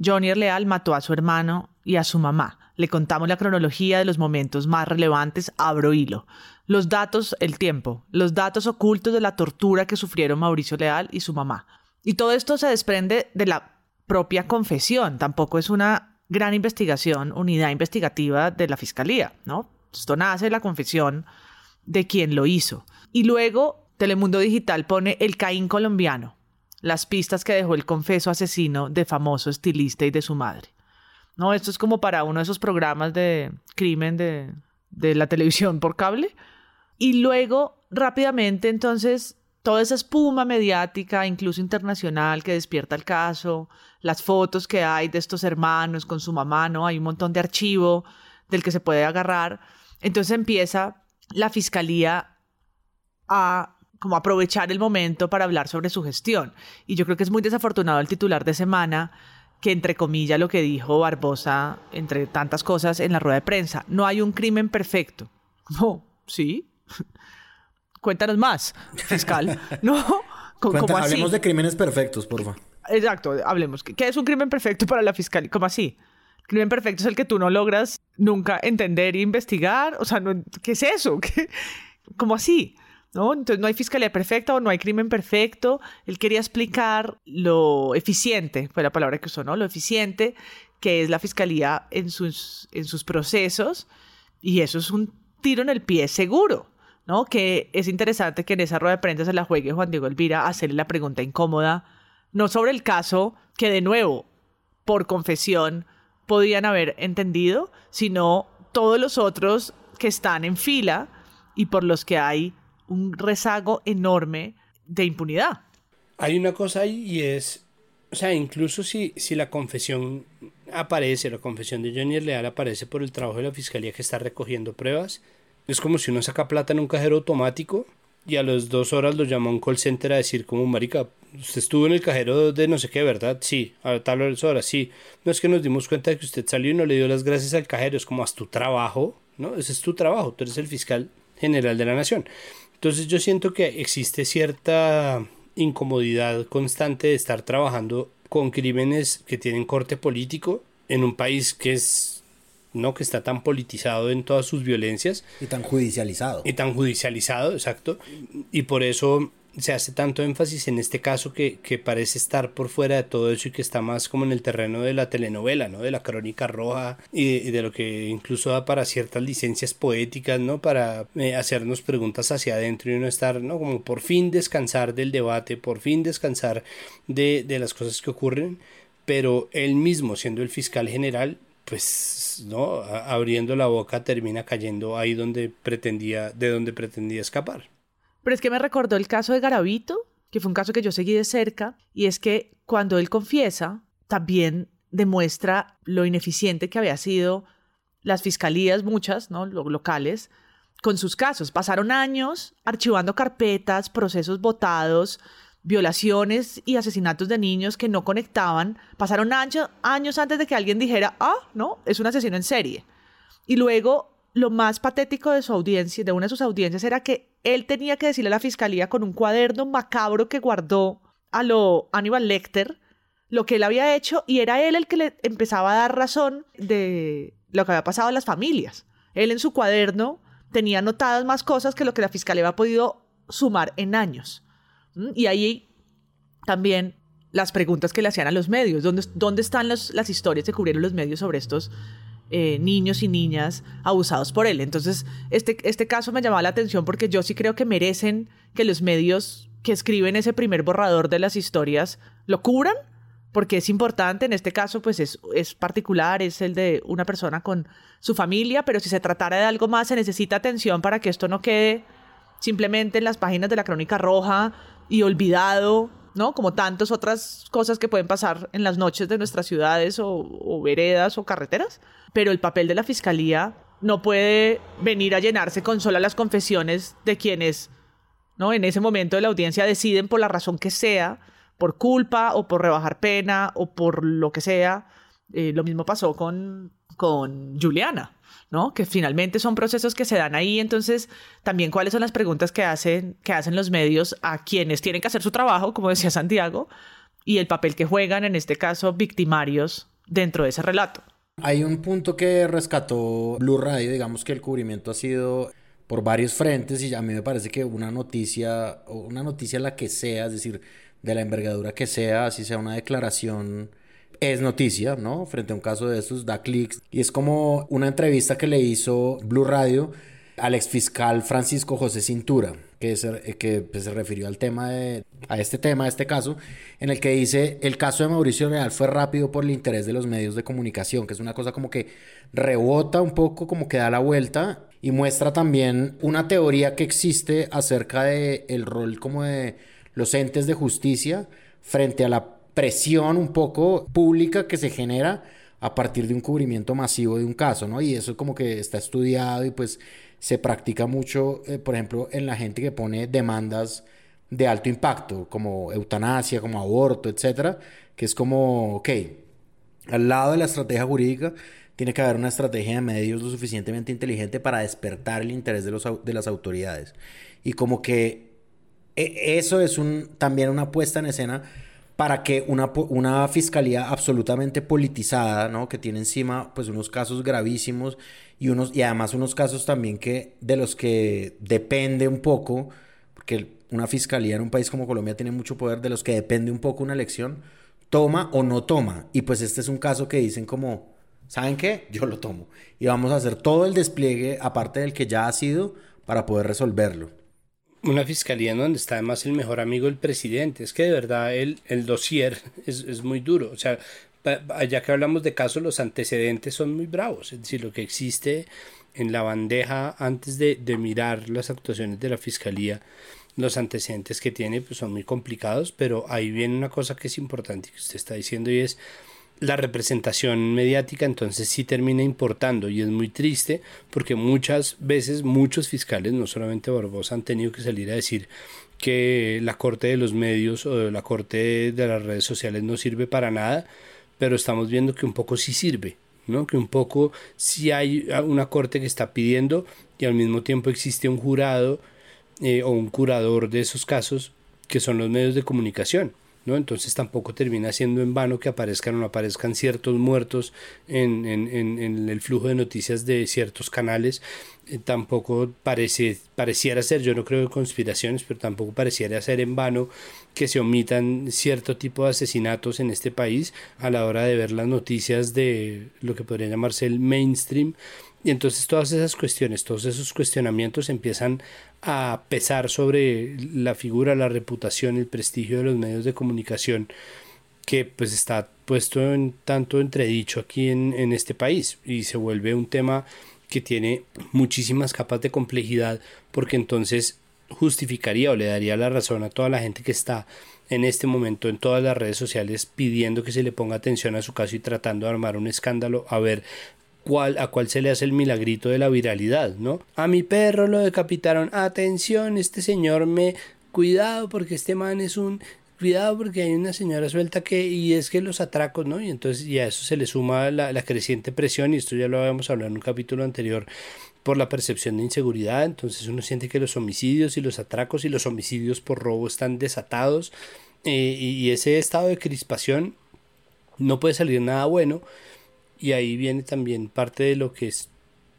Johnny Leal mató a su hermano y a su mamá. Le contamos la cronología de los momentos más relevantes, abro hilo los datos, el tiempo, los datos ocultos de la tortura que sufrieron Mauricio Leal y su mamá. Y todo esto se desprende de la propia confesión, tampoco es una gran investigación, unidad investigativa de la fiscalía, ¿no? Esto nace de la confesión de quien lo hizo. Y luego Telemundo Digital pone el Caín colombiano, las pistas que dejó el confeso asesino de famoso estilista y de su madre. No, esto es como para uno de esos programas de crimen de, de la televisión por cable, y luego, rápidamente, entonces, toda esa espuma mediática, incluso internacional, que despierta el caso, las fotos que hay de estos hermanos con su mamá, ¿no? Hay un montón de archivo del que se puede agarrar. Entonces empieza la fiscalía a como aprovechar el momento para hablar sobre su gestión. Y yo creo que es muy desafortunado el titular de semana que entre comillas lo que dijo Barbosa, entre tantas cosas, en la rueda de prensa. No hay un crimen perfecto. *laughs* No, sí, *laughs* Cuéntanos más, fiscal. ¿No? *laughs* ¿Cómo Hablemos de crímenes perfectos, por favor. Exacto, hablemos. ¿Qué es un crimen perfecto para la fiscal? ¿Cómo así? El crimen perfecto es el que tú no logras nunca entender e investigar. O sea, ¿qué es eso? *laughs* ¿Cómo así? ¿No? Entonces no hay fiscalía perfecta o no hay crimen perfecto. Él quería explicar lo eficiente, fue la palabra que usó, ¿no? Lo eficiente que es la fiscalía en sus, en sus procesos. Y eso es un tiro en el pie seguro. ¿No? Que es interesante que en esa rueda de prensa se la juegue Juan Diego Elvira a hacerle la pregunta incómoda, no sobre el caso que de nuevo, por confesión, podían haber entendido, sino todos los otros que están en fila y por los que hay un rezago enorme de impunidad. Hay una cosa ahí y es, o sea, incluso si, si la confesión aparece, la confesión de Johnny Leal aparece por el trabajo de la fiscalía que está recogiendo pruebas, es como si uno saca plata en un cajero automático y a las dos horas lo llama un call center a decir como, marica, usted estuvo en el cajero de no sé qué, ¿verdad? Sí, a tal hora, sí. No es que nos dimos cuenta de que usted salió y no le dio las gracias al cajero, es como, haz tu trabajo, ¿no? Ese es tu trabajo, tú eres el fiscal general de la nación. Entonces yo siento que existe cierta incomodidad constante de estar trabajando con crímenes que tienen corte político en un país que es ¿no? que está tan politizado en todas sus violencias. Y tan judicializado. Y tan judicializado, exacto. Y por eso se hace tanto énfasis en este caso que, que, parece estar por fuera de todo eso y que está más como en el terreno de la telenovela, ¿no? De la crónica roja y de, lo que incluso da para ciertas licencias poéticas, ¿no? Para eh, hacernos preguntas hacia adentro y no estar, ¿no? Como por fin descansar del debate, por fin descansar de, de las cosas que ocurren, pero él mismo siendo el fiscal general pues no abriendo la boca termina cayendo ahí donde pretendía de donde pretendía escapar pero es que me recordó el caso de Garavito, que fue un caso que yo seguí de cerca, y es que cuando él confiesa, también demuestra lo ineficiente que había sido las fiscalías, muchas, ¿no? locales, con sus casos. Pasaron años archivando carpetas, procesos votados, violaciones y asesinatos de niños que no conectaban. Pasaron años, años antes de que alguien dijera, ah, no, es un asesino en serie. Y luego lo más patético de su audiencia, de una de sus audiencias, era que él tenía que decirle a la fiscalía con un cuaderno macabro que guardó a lo Aníbal Lecter lo que él había hecho y era él el que le empezaba a dar razón de lo que había pasado a las familias. Él en su cuaderno tenía anotadas más cosas que lo que la fiscalía había podido sumar en años. ¿Mm? Y ahí también las preguntas que le hacían a los medios. ¿Dónde, dónde están las historias que cubrieron los medios sobre estos eh, niños y niñas abusados por él. Entonces, este, este caso me llamaba la atención porque yo sí creo que merecen que los medios que escriben ese primer borrador de las historias lo cubran, porque es importante, en este caso pues es, es particular, es el de una persona con su familia, pero si se tratara de algo más se necesita atención para que esto no quede simplemente en las páginas de la Crónica Roja y olvidado ¿no? Como tantas otras cosas que pueden pasar en las noches de nuestras ciudades o, veredas o carreteras. Pero el papel de la fiscalía no puede venir a llenarse con solo las confesiones de quienes, ¿no? En ese momento de la audiencia deciden por la razón que sea, por culpa o por rebajar pena o por lo que sea. Eh, lo mismo pasó con, con Juliana. ¿no? Que finalmente son procesos que se dan ahí, entonces también cuáles son las preguntas que hacen, que hacen los medios a quienes tienen que hacer su trabajo, como decía Santiago, y el papel que juegan, en este caso, victimarios dentro de ese relato. Hay un punto que rescató Blue Radio, digamos que el cubrimiento ha sido por varios frentes y a mí me parece que una noticia, una noticia la que sea, es decir, de la envergadura que sea, así sea una declaración es noticia, ¿no? Frente a un caso de estos, da clics. Y es como una entrevista que le hizo Blue Radio al exfiscal Francisco José Cintura, que, se, que pues, se refirió al tema de, a este tema, a este caso, en el que dice, el caso de Mauricio Real fue rápido por el interés de los medios de comunicación, que es una cosa como que rebota un poco, como que da la vuelta y muestra también una teoría que existe acerca de el rol como de los entes de justicia frente a la presión un poco pública que se genera a partir de un cubrimiento masivo de un caso, ¿no? Y eso como que está estudiado y pues se practica mucho, eh, por ejemplo, en la gente que pone demandas de alto impacto, como eutanasia, como aborto, etcétera, que es como, ok, al lado de la estrategia jurídica tiene que haber una estrategia de medios lo suficientemente inteligente para despertar el interés de, los, de las autoridades. Y como que e, eso es un, también una puesta en escena para que una, una fiscalía absolutamente politizada, ¿no? Que tiene encima pues unos casos gravísimos y, unos, y además unos casos también que de los que depende un poco, porque una fiscalía en un país como Colombia tiene mucho poder, de los que depende un poco una elección, toma o no toma. Y pues este es un caso que dicen como, ¿saben qué? Yo lo tomo. Y vamos a hacer todo el despliegue, aparte del que ya ha sido, para poder resolverlo una fiscalía en donde está además el mejor amigo del presidente. Es que de verdad el, el dossier *laughs* es, es muy duro. O sea, ya que hablamos de casos, los antecedentes son muy bravos. Es decir, lo que existe en la bandeja antes de, de mirar las actuaciones de la fiscalía, los antecedentes que tiene pues son muy complicados, pero ahí viene una cosa que es importante que usted está diciendo y es la representación mediática entonces sí termina importando y es muy triste porque muchas veces muchos fiscales, no solamente Barbosa, han tenido que salir a decir que la corte de los medios o la corte de las redes sociales no sirve para nada, pero estamos viendo que un poco sí sirve, ¿no? Que un poco sí hay una corte que está pidiendo y al mismo tiempo existe un jurado eh, o un curador de esos casos que son los medios de comunicación ¿no? Entonces tampoco termina siendo en vano que aparezcan o no aparezcan ciertos muertos en, en, el flujo de noticias de ciertos canales. Eh, tampoco parece, pareciera ser, yo no creo en conspiraciones, pero tampoco pareciera ser en vano que se omitan cierto tipo de asesinatos en este país a la hora de ver las noticias de lo que podría llamarse el mainstream. Y entonces todas esas cuestiones, todos esos cuestionamientos empiezan a pesar sobre la figura, la reputación, el prestigio de los medios de comunicación que pues está puesto en tanto entredicho aquí en, en este país. Y se vuelve un tema que tiene muchísimas capas de complejidad porque entonces justificaría o le daría la razón a toda la gente que está en este momento en todas las redes sociales pidiendo que se le ponga atención a su caso y tratando de armar un escándalo a ver a cuál se le hace el milagrito de la viralidad, ¿no? A mi perro lo decapitaron, atención, este señor me... Cuidado porque este man es un cuidado porque hay una señora suelta que, y es que los atracos, ¿no? Y entonces y a eso se le suma la, la creciente presión, y esto ya lo habíamos hablado en un capítulo anterior, por la percepción de inseguridad, entonces uno siente que los homicidios y los atracos y los homicidios por robo están desatados, eh, y ese estado de crispación no puede salir nada bueno, y ahí viene también parte de lo que es,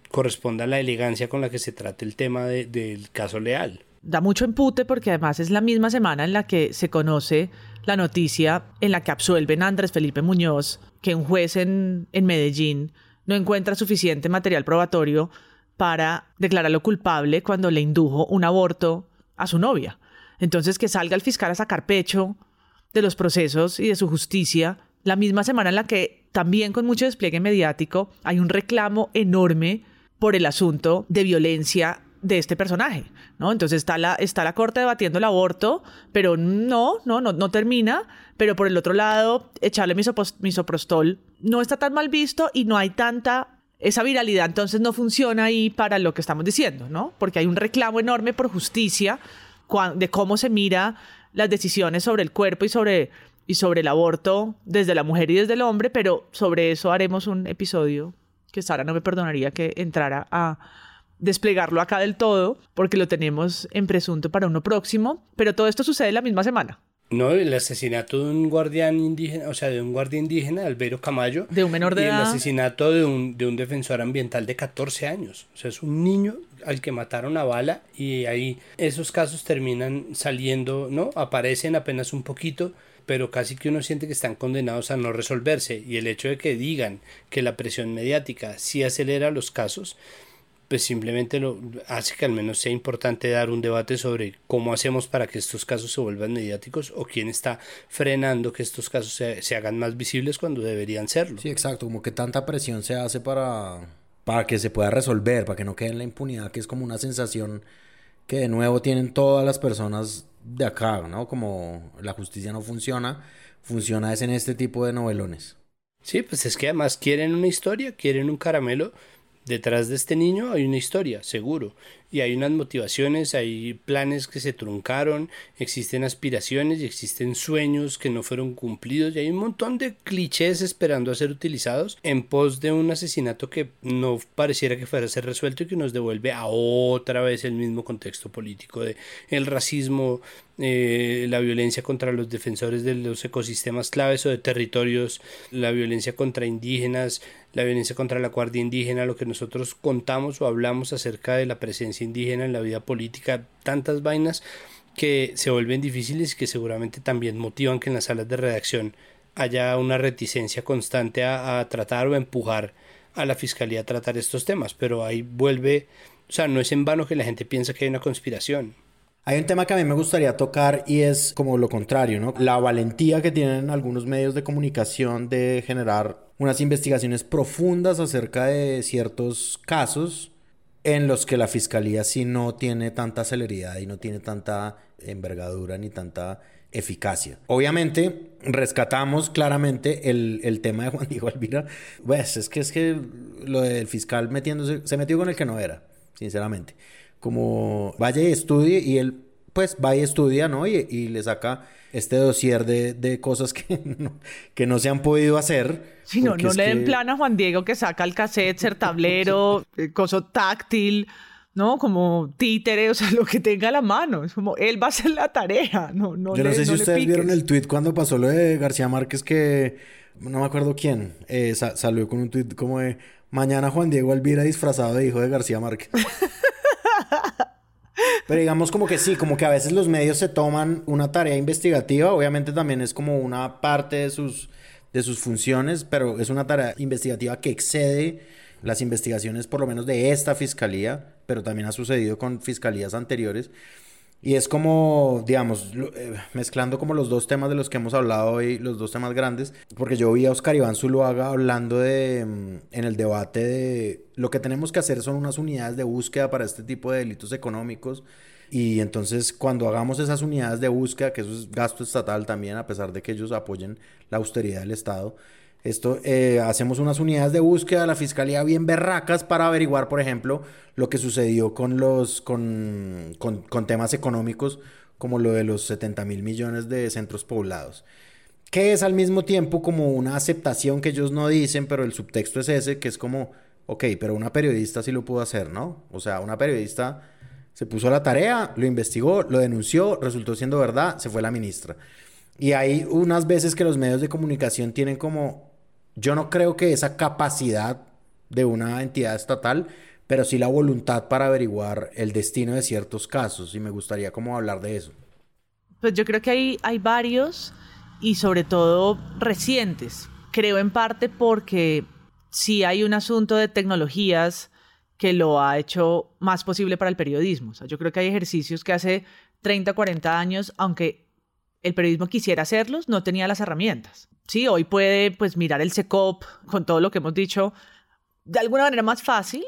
corresponde a la elegancia con la que se trata el tema del caso Leal da mucho empute porque además es la misma semana en la que se conoce la noticia en la que absuelven a Andrés Felipe Muñoz, que un juez en, en Medellín no encuentra suficiente material probatorio para declararlo culpable cuando le indujo un aborto a su novia. Entonces que salga el fiscal a sacar pecho de los procesos y de su justicia, la misma semana en la que también con mucho despliegue mediático hay un reclamo enorme por el asunto de violencia de este personaje, ¿no? Entonces está la, está la corte debatiendo el aborto, pero no, no, no, no termina. Pero por el otro lado, echarle misoprostol no está tan mal visto y no hay tanta esa viralidad, entonces no funciona ahí para lo que estamos diciendo, ¿no? Porque hay un reclamo enorme por justicia de cómo se mira las decisiones sobre el cuerpo y sobre, y sobre el aborto desde la mujer y desde el hombre, pero sobre eso haremos un episodio que Sara no me perdonaría que entrara a desplegarlo acá del todo, porque lo tenemos en presunto para uno próximo, pero todo esto sucede la misma semana. No, el asesinato de un guardián indígena, o sea, de un guardia indígena, Albero Camayo. De un menor de y edad. el asesinato de un, de un defensor ambiental de 14 años. O sea, es un niño al que mataron a bala y ahí esos casos terminan saliendo, ¿no? Aparecen apenas un poquito, pero casi que uno siente que están condenados a no resolverse. Y el hecho de que digan que la presión mediática sí acelera los casos, pues simplemente lo hace que al menos sea importante dar un debate sobre cómo hacemos para que estos casos se vuelvan mediáticos o quién está frenando que estos casos se, hagan más visibles cuando deberían serlo. Sí, exacto, como que tanta presión se hace para, para que se pueda resolver, para que no quede en la impunidad, que es como una sensación que de nuevo tienen todas las personas de acá, ¿no? Como la justicia no funciona, funciona es en este tipo de novelones. Sí, pues es que además quieren una historia, quieren un caramelo Detrás de este niño hay una historia, seguro, y hay unas motivaciones, hay planes que se truncaron, existen aspiraciones y existen sueños que no fueron cumplidos y hay un montón de clichés esperando a ser utilizados en pos de un asesinato que no pareciera que fuera a ser resuelto y que nos devuelve a otra vez el mismo contexto político de el racismo, eh, la violencia contra los defensores de los ecosistemas claves o de territorios, la violencia contra indígenas, la violencia contra la guardia indígena, lo que nosotros contamos o hablamos acerca de la presencia indígena en la vida política, tantas vainas que se vuelven difíciles y que seguramente también motivan que en las salas de redacción haya una reticencia constante a, a tratar o empujar a la fiscalía a tratar estos temas, pero ahí vuelve, o sea, no es en vano que la gente piensa que hay una conspiración. Hay un tema que a mí me gustaría tocar y es como lo contrario, ¿no? La valentía que tienen algunos medios de comunicación de generar unas investigaciones profundas acerca de ciertos casos en los que la fiscalía sí no tiene tanta celeridad y no tiene tanta envergadura ni tanta eficacia. Obviamente, rescatamos claramente el, tema de Juan Diego Alvira. Pues es que es que lo del fiscal metiéndose, se metió con el que no era, sinceramente como vaya y estudie y él pues va y estudia, ¿no? Y, y le saca este dossier de, de cosas que *laughs* no, que no se han podido hacer. Sí, no, no le den plan a Juan Diego que saca el cassette, ser tablero, *laughs* coso táctil, ¿no? Como títere, o sea, *laughs* lo que tenga a la mano. Es como, él va a hacer la tarea, no, no Yo no le- sé si no ustedes vieron el tweet cuando pasó lo de García Márquez que no me acuerdo quién eh, sa- salió con un tweet como de mañana Juan Diego Alvira disfrazado de hijo de García Márquez. Pero digamos como que sí, como que a veces los medios se toman una tarea investigativa, obviamente también es como una parte de sus, de sus funciones, pero es una tarea investigativa que excede las investigaciones por lo menos de esta fiscalía, pero también ha sucedido con fiscalías anteriores. Y es como, digamos, eh, mezclando como los dos temas de los que hemos hablado hoy, los dos temas grandes, porque yo vi a Oscar Iván Zuluaga hablando de, mm, en el debate de lo que tenemos que hacer son unas unidades de búsqueda para este tipo de delitos económicos. Y entonces cuando hagamos esas unidades de búsqueda, que eso es gasto estatal también, a pesar de que ellos apoyen la austeridad del Estado, esto, eh, hacemos unas unidades de búsqueda de la fiscalía bien berracas para averiguar, por ejemplo, lo que sucedió con los con, con- con temas económicos, como lo de los 70 mil millones de centros poblados. Que es al mismo tiempo como una aceptación que ellos no dicen, pero el subtexto es ese, que es como, ok, pero una periodista sí lo pudo hacer, ¿no? O sea, una periodista se puso a la tarea, lo investigó, lo denunció, resultó siendo verdad, se fue la ministra. Y hay unas veces que los medios de comunicación tienen como, yo no creo que esa capacidad de una entidad estatal, pero sí la voluntad para averiguar el destino de ciertos casos y me gustaría como hablar de eso. Pues yo creo que hay, hay varios y sobre todo recientes. Creo en parte porque sí hay un asunto de tecnologías que lo ha hecho más posible para el periodismo. Yo creo que hay ejercicios que hace 30, 40 años, aunque el periodismo quisiera hacerlos, no tenía las herramientas. Sí, hoy puede pues mirar el SECOP con todo lo que hemos dicho de alguna manera más fácil,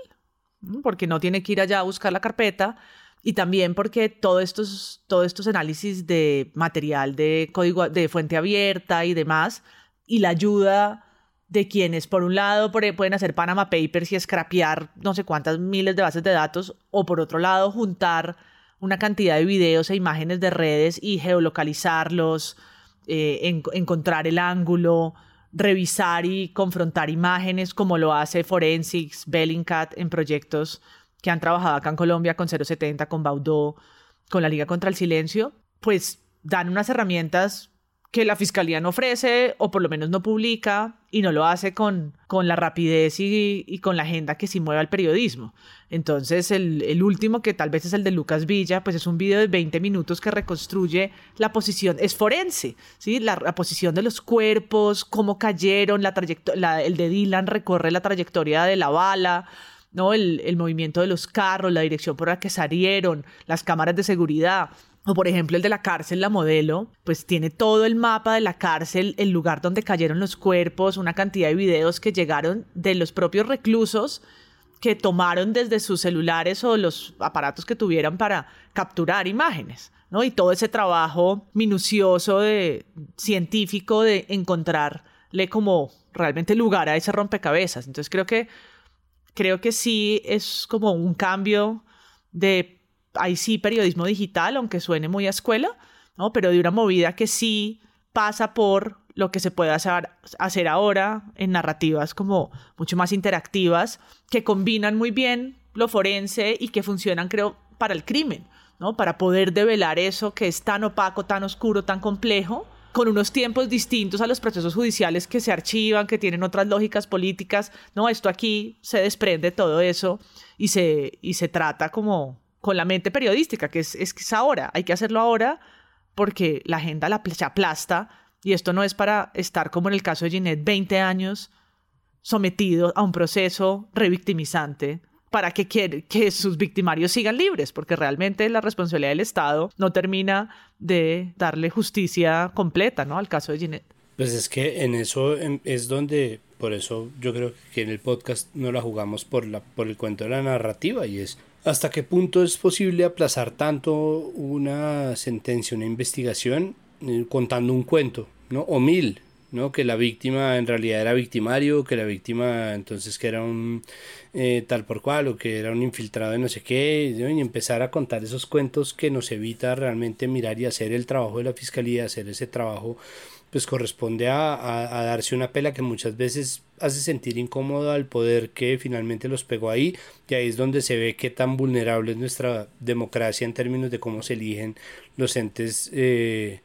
porque no tiene que ir allá a buscar la carpeta y también porque todos estos, todos estos análisis de material de código de fuente abierta y demás y la ayuda de quienes por un lado por- pueden hacer Panama Papers y scrapear no sé cuántas miles de bases de datos o por otro lado juntar una cantidad de videos e imágenes de redes y geolocalizarlos, eh, en- encontrar el ángulo, revisar y confrontar imágenes como lo hace Forensics, Bellingcat en proyectos que han trabajado acá en Colombia con 070, con Baudó, con la Liga contra el Silencio, pues dan unas herramientas que la fiscalía no ofrece o por lo menos no publica y no lo hace con, con la rapidez y, con la agenda que sí mueve al periodismo. Entonces el, el último que tal vez es el de Lucas Villa, pues es un video de 20 minutos que reconstruye la posición, es forense, ¿sí? la, posición de los cuerpos, cómo cayeron, la- el de Dylan recorre la trayectoria de la bala, ¿no? El, el movimiento de los carros, la dirección por la que salieron, las cámaras de seguridad. O por ejemplo el de la cárcel, la modelo, pues tiene todo el mapa de la cárcel, el lugar donde cayeron los cuerpos, una cantidad de videos que llegaron de los propios reclusos que tomaron desde sus celulares o los aparatos que tuvieran para capturar imágenes, ¿no? Y todo ese trabajo minucioso de científico de encontrarle como realmente lugar a ese rompecabezas. Entonces creo que creo que sí es como un cambio de, ahí sí, periodismo digital, aunque suene muy a escuela, ¿no? Pero de una movida que sí pasa por lo que se puede hacer, hacer ahora en narrativas como mucho más interactivas, que combinan muy bien lo forense y que funcionan, creo, para el crimen, ¿no? Para poder develar eso que es tan opaco, tan oscuro, tan complejo, con unos tiempos distintos a los procesos judiciales que se archivan, que tienen otras lógicas políticas. No, esto aquí se desprende todo eso y se, y se trata como con la mente periodística, que es, es, que es ahora, hay que hacerlo ahora porque la agenda la, se aplasta y esto no es para estar como en el caso de Ginette 20 años sometido a un proceso revictimizante para que, que, sus victimarios sigan libres, porque realmente la responsabilidad del Estado no termina de darle justicia completa ¿no? al caso de Ginette. Pues es que en eso es donde, por eso yo creo que en el podcast no la jugamos por, la, por el cuento de la narrativa y es hasta qué punto es posible aplazar tanto una sentencia, una investigación, eh, contando un cuento, ¿no? O mil, ¿no? Que la víctima en realidad era victimario, que la víctima entonces que era un eh, tal por cual, o que era un infiltrado de no sé qué, y empezar a contar esos cuentos que nos evita realmente mirar y hacer el trabajo de la fiscalía, hacer ese trabajo pues corresponde a, a, darse una pela que muchas veces hace sentir incómodo al poder que finalmente los pegó ahí y ahí es donde se ve qué tan vulnerable es nuestra democracia en términos de cómo se eligen los entes eh,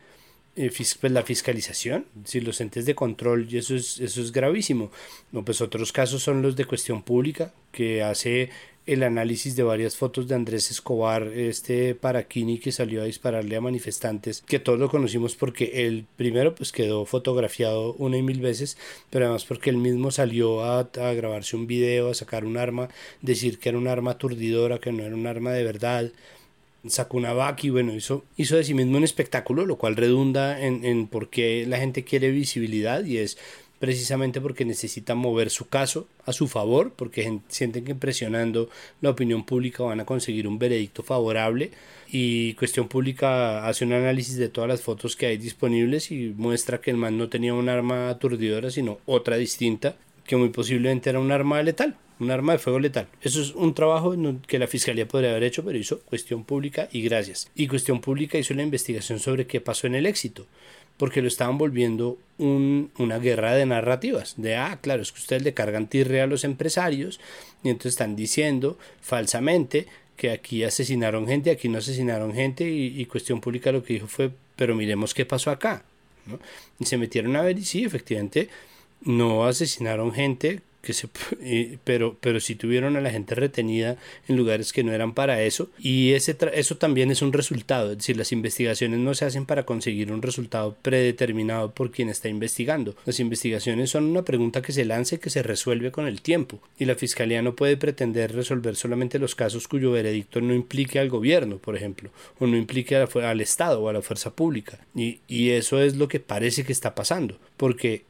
eh, pues la fiscalización, si los entes de control, y eso es, eso es gravísimo. No, pues otros casos son los de cuestión pública, que hace el análisis de varias fotos de Andrés Escobar, este paraquini que salió a dispararle a manifestantes, que todos lo conocimos porque él primero pues quedó fotografiado una y mil veces, pero además porque él mismo salió a, a grabarse un video, a sacar un arma, decir que era un arma aturdidora, que no era un arma de verdad sacó una vaca y bueno, hizo, hizo de sí mismo un espectáculo, lo cual redunda en, en por qué la gente quiere visibilidad y es precisamente porque necesita mover su caso a su favor, porque sienten que presionando la opinión pública van a conseguir un veredicto favorable y Cuestión Pública hace un análisis de todas las fotos que hay disponibles y muestra que el man no tenía un arma aturdidora, sino otra distinta, que muy posiblemente era un arma letal un arma de fuego letal. Eso es un trabajo que la fiscalía podría haber hecho, pero hizo cuestión pública y gracias. Y cuestión pública hizo la investigación sobre qué pasó en el éxito, porque lo estaban volviendo una guerra de narrativas. De, ah, claro, es que ustedes le cargan tirre a los empresarios y entonces están diciendo falsamente que aquí asesinaron gente, aquí no asesinaron gente y, cuestión pública lo que dijo fue, pero miremos qué pasó acá. Y se metieron a ver y sí, efectivamente, no asesinaron gente que se, pero, pero si tuvieron a la gente retenida en lugares que no eran para eso y ese eso también es un resultado, es decir, las investigaciones no se hacen para conseguir un resultado predeterminado por quien está investigando. Las investigaciones son una pregunta que se lanza y que se resuelve con el tiempo y la fiscalía no puede pretender resolver solamente los casos cuyo veredicto no implique al gobierno, por ejemplo, o no implique al Estado o a la fuerza pública. Y, y eso es lo que parece que está pasando, porque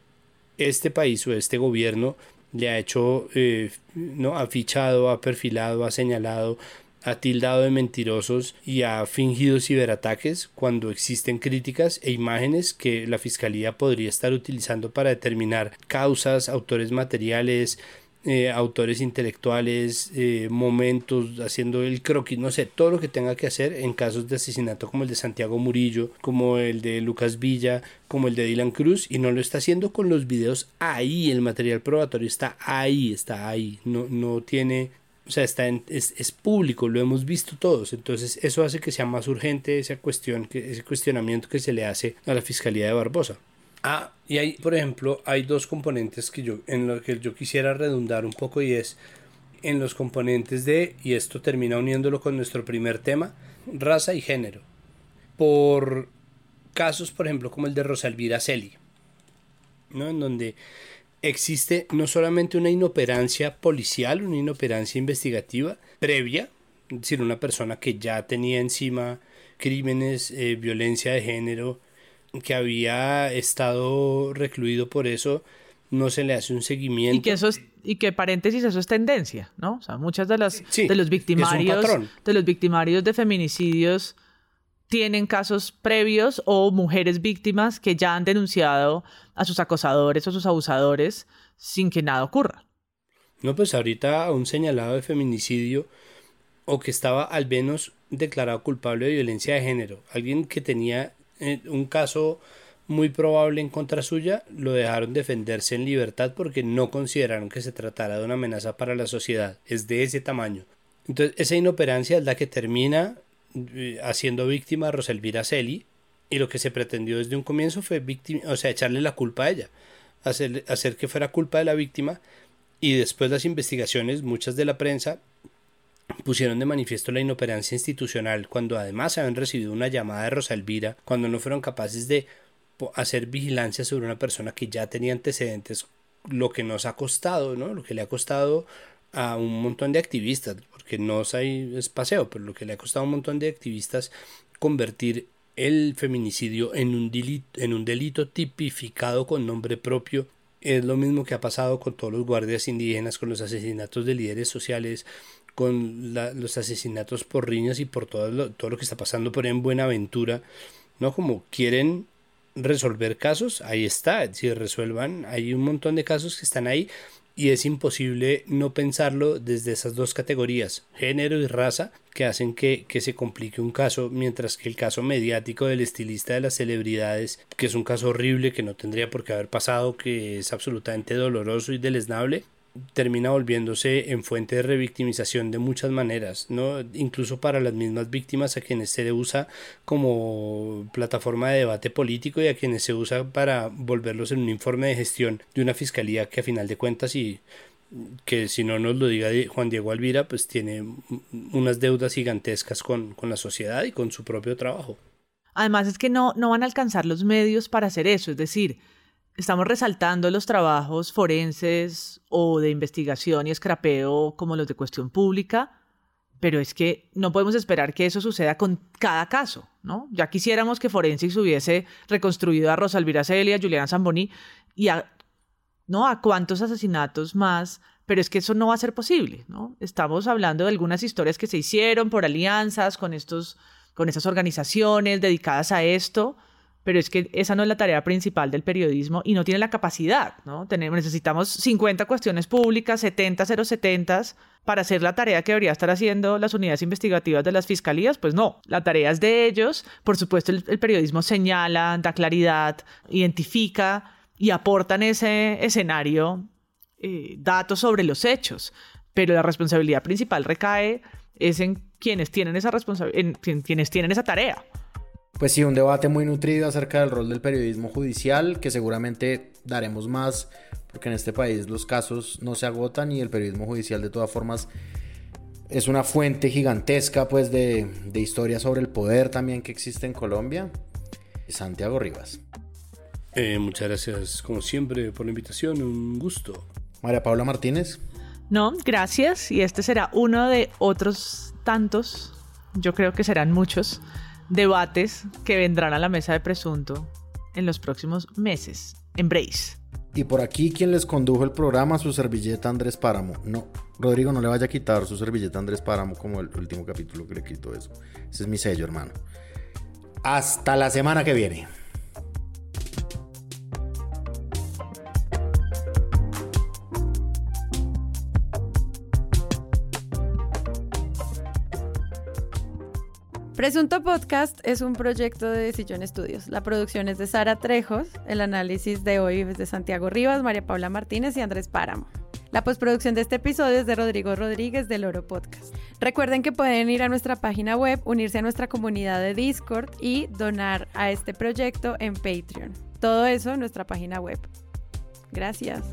este país o este gobierno le ha hecho, eh, ¿no? Ha fichado, ha perfilado, ha señalado, ha tildado de mentirosos y ha fingido ciberataques cuando existen críticas e imágenes que la Fiscalía podría estar utilizando para determinar causas, autores materiales, eh, autores intelectuales, eh, momentos, haciendo el croquis, no sé, todo lo que tenga que hacer en casos de asesinato como el de Santiago Murillo, como el de Lucas Villa, como el de Dylan Cruz, y no lo está haciendo con los videos ahí, el material probatorio está ahí, está ahí, no, no tiene o sea, está en, es, es, público, lo hemos visto todos. Entonces, eso hace que sea más urgente esa cuestión, que, ese cuestionamiento que se le hace a la Fiscalía de Barbosa. Ah, y hay, por ejemplo, hay dos componentes que yo, en los que yo quisiera redundar un poco y es en los componentes de, y esto termina uniéndolo con nuestro primer tema, raza y género. Por casos, por ejemplo, como el de Rosalvira Celi, ¿no? En donde existe no solamente una inoperancia policial, una inoperancia investigativa previa, es decir, una persona que ya tenía encima crímenes, eh, violencia de género, que había estado recluido por eso, no se le hace un seguimiento. Y que eso es, y que paréntesis, eso es tendencia, ¿no? O sea, muchas de las de los victimarios de los victimarios de feminicidios tienen casos previos o mujeres víctimas que ya han denunciado a sus acosadores o a sus abusadores sin que nada ocurra. No, pues ahorita un señalado de feminicidio o que estaba al menos declarado culpable de violencia de género, alguien que tenía un caso muy probable en contra suya, lo dejaron defenderse en libertad porque no consideraron que se tratara de una amenaza para la sociedad. Es de ese tamaño. Entonces, esa inoperancia es la que termina eh, haciendo víctima a Roselvira Celi y lo que se pretendió desde un comienzo fue víctima, o sea, echarle la culpa a ella, hacer, hacer que fuera culpa de la víctima y después las investigaciones, muchas de la prensa pusieron de manifiesto la inoperancia institucional cuando además habían recibido una llamada de Rosa Elvira, cuando no fueron capaces de hacer vigilancia sobre una persona que ya tenía antecedentes, lo que nos ha costado, ¿no? Lo que le ha costado a un montón de activistas, porque no es paseo, pero lo que le ha costado a un montón de activistas convertir el feminicidio en un delito, en un delito tipificado con nombre propio es lo mismo que ha pasado con todos los guardias indígenas, con los asesinatos de líderes sociales, con los asesinatos por riñas y por todo lo, todo lo que está pasando por en Buenaventura, ¿no? Como quieren resolver casos, ahí está, si resuelvan, hay un montón de casos que están ahí y es imposible no pensarlo desde esas dos categorías, género y raza, que hacen que, que, se complique un caso, mientras que el caso mediático del estilista de las celebridades, que es un caso horrible que no tendría por qué haber pasado, que es absolutamente doloroso y deleznable, termina volviéndose en fuente de revictimización de muchas maneras, ¿no? incluso para las mismas víctimas a quienes se le usa como plataforma de debate político y a quienes se usa para volverlos en un informe de gestión de una fiscalía que a final de cuentas y que si no nos lo diga Juan Diego Alvira, pues tiene unas deudas gigantescas con, con la sociedad y con su propio trabajo. Además es que no, no van a alcanzar los medios para hacer eso, es decir, estamos resaltando los trabajos forenses o de investigación y escrapeo como los de cuestión pública, pero es que no podemos esperar que eso suceda con cada caso, ¿no? Ya quisiéramos que Forensics hubiese reconstruido a Rosalvira Celia, a Juliana Zamboni y a, ¿no? a cuántos asesinatos más, pero es que eso no va a ser posible, ¿no? Estamos hablando de algunas historias que se hicieron por alianzas con estos con esas organizaciones dedicadas a esto, pero es que esa no es la tarea principal del periodismo y no tiene la capacidad, ¿no? Necesitamos 50 cuestiones públicas, 70 070 para hacer la tarea que debería estar haciendo las unidades investigativas de las fiscalías, pues no, la tarea es de ellos, por supuesto el, periodismo señala, da claridad, identifica y aporta en ese escenario eh, datos sobre los hechos, pero la responsabilidad principal recae es en quienes tienen esa responsabilidad, en quienes tienen esa tarea pues sí, un debate muy nutrido acerca del rol del periodismo judicial, que seguramente daremos más, porque en este país los casos no se agotan y el periodismo judicial de todas formas es una fuente gigantesca pues de, de historia sobre el poder también que existe en Colombia. Santiago Rivas. Eh, muchas gracias como siempre por la invitación, un gusto. María Paula Martínez. No, gracias y este será uno de otros tantos, yo creo que serán muchos debates que vendrán a la mesa de presunto en los próximos meses. Embrace. Y por aquí quien les condujo el programa, su servilleta Andrés Páramo. No, Rodrigo, no le vaya a quitar su servilleta Andrés Páramo como el último capítulo que le quitó eso. Ese es mi sello, hermano. Hasta la semana que viene. Presunto Podcast es un proyecto de Sillón Estudios. La producción es de Sara Trejos, el análisis de hoy es de Santiago Rivas, María Paula Martínez y Andrés Páramo. La postproducción de este episodio es de Rodrigo Rodríguez del Oro Podcast. Recuerden que pueden ir a nuestra página web, unirse a nuestra comunidad de Discord y donar a este proyecto en Patreon. Todo eso en nuestra página web. Gracias.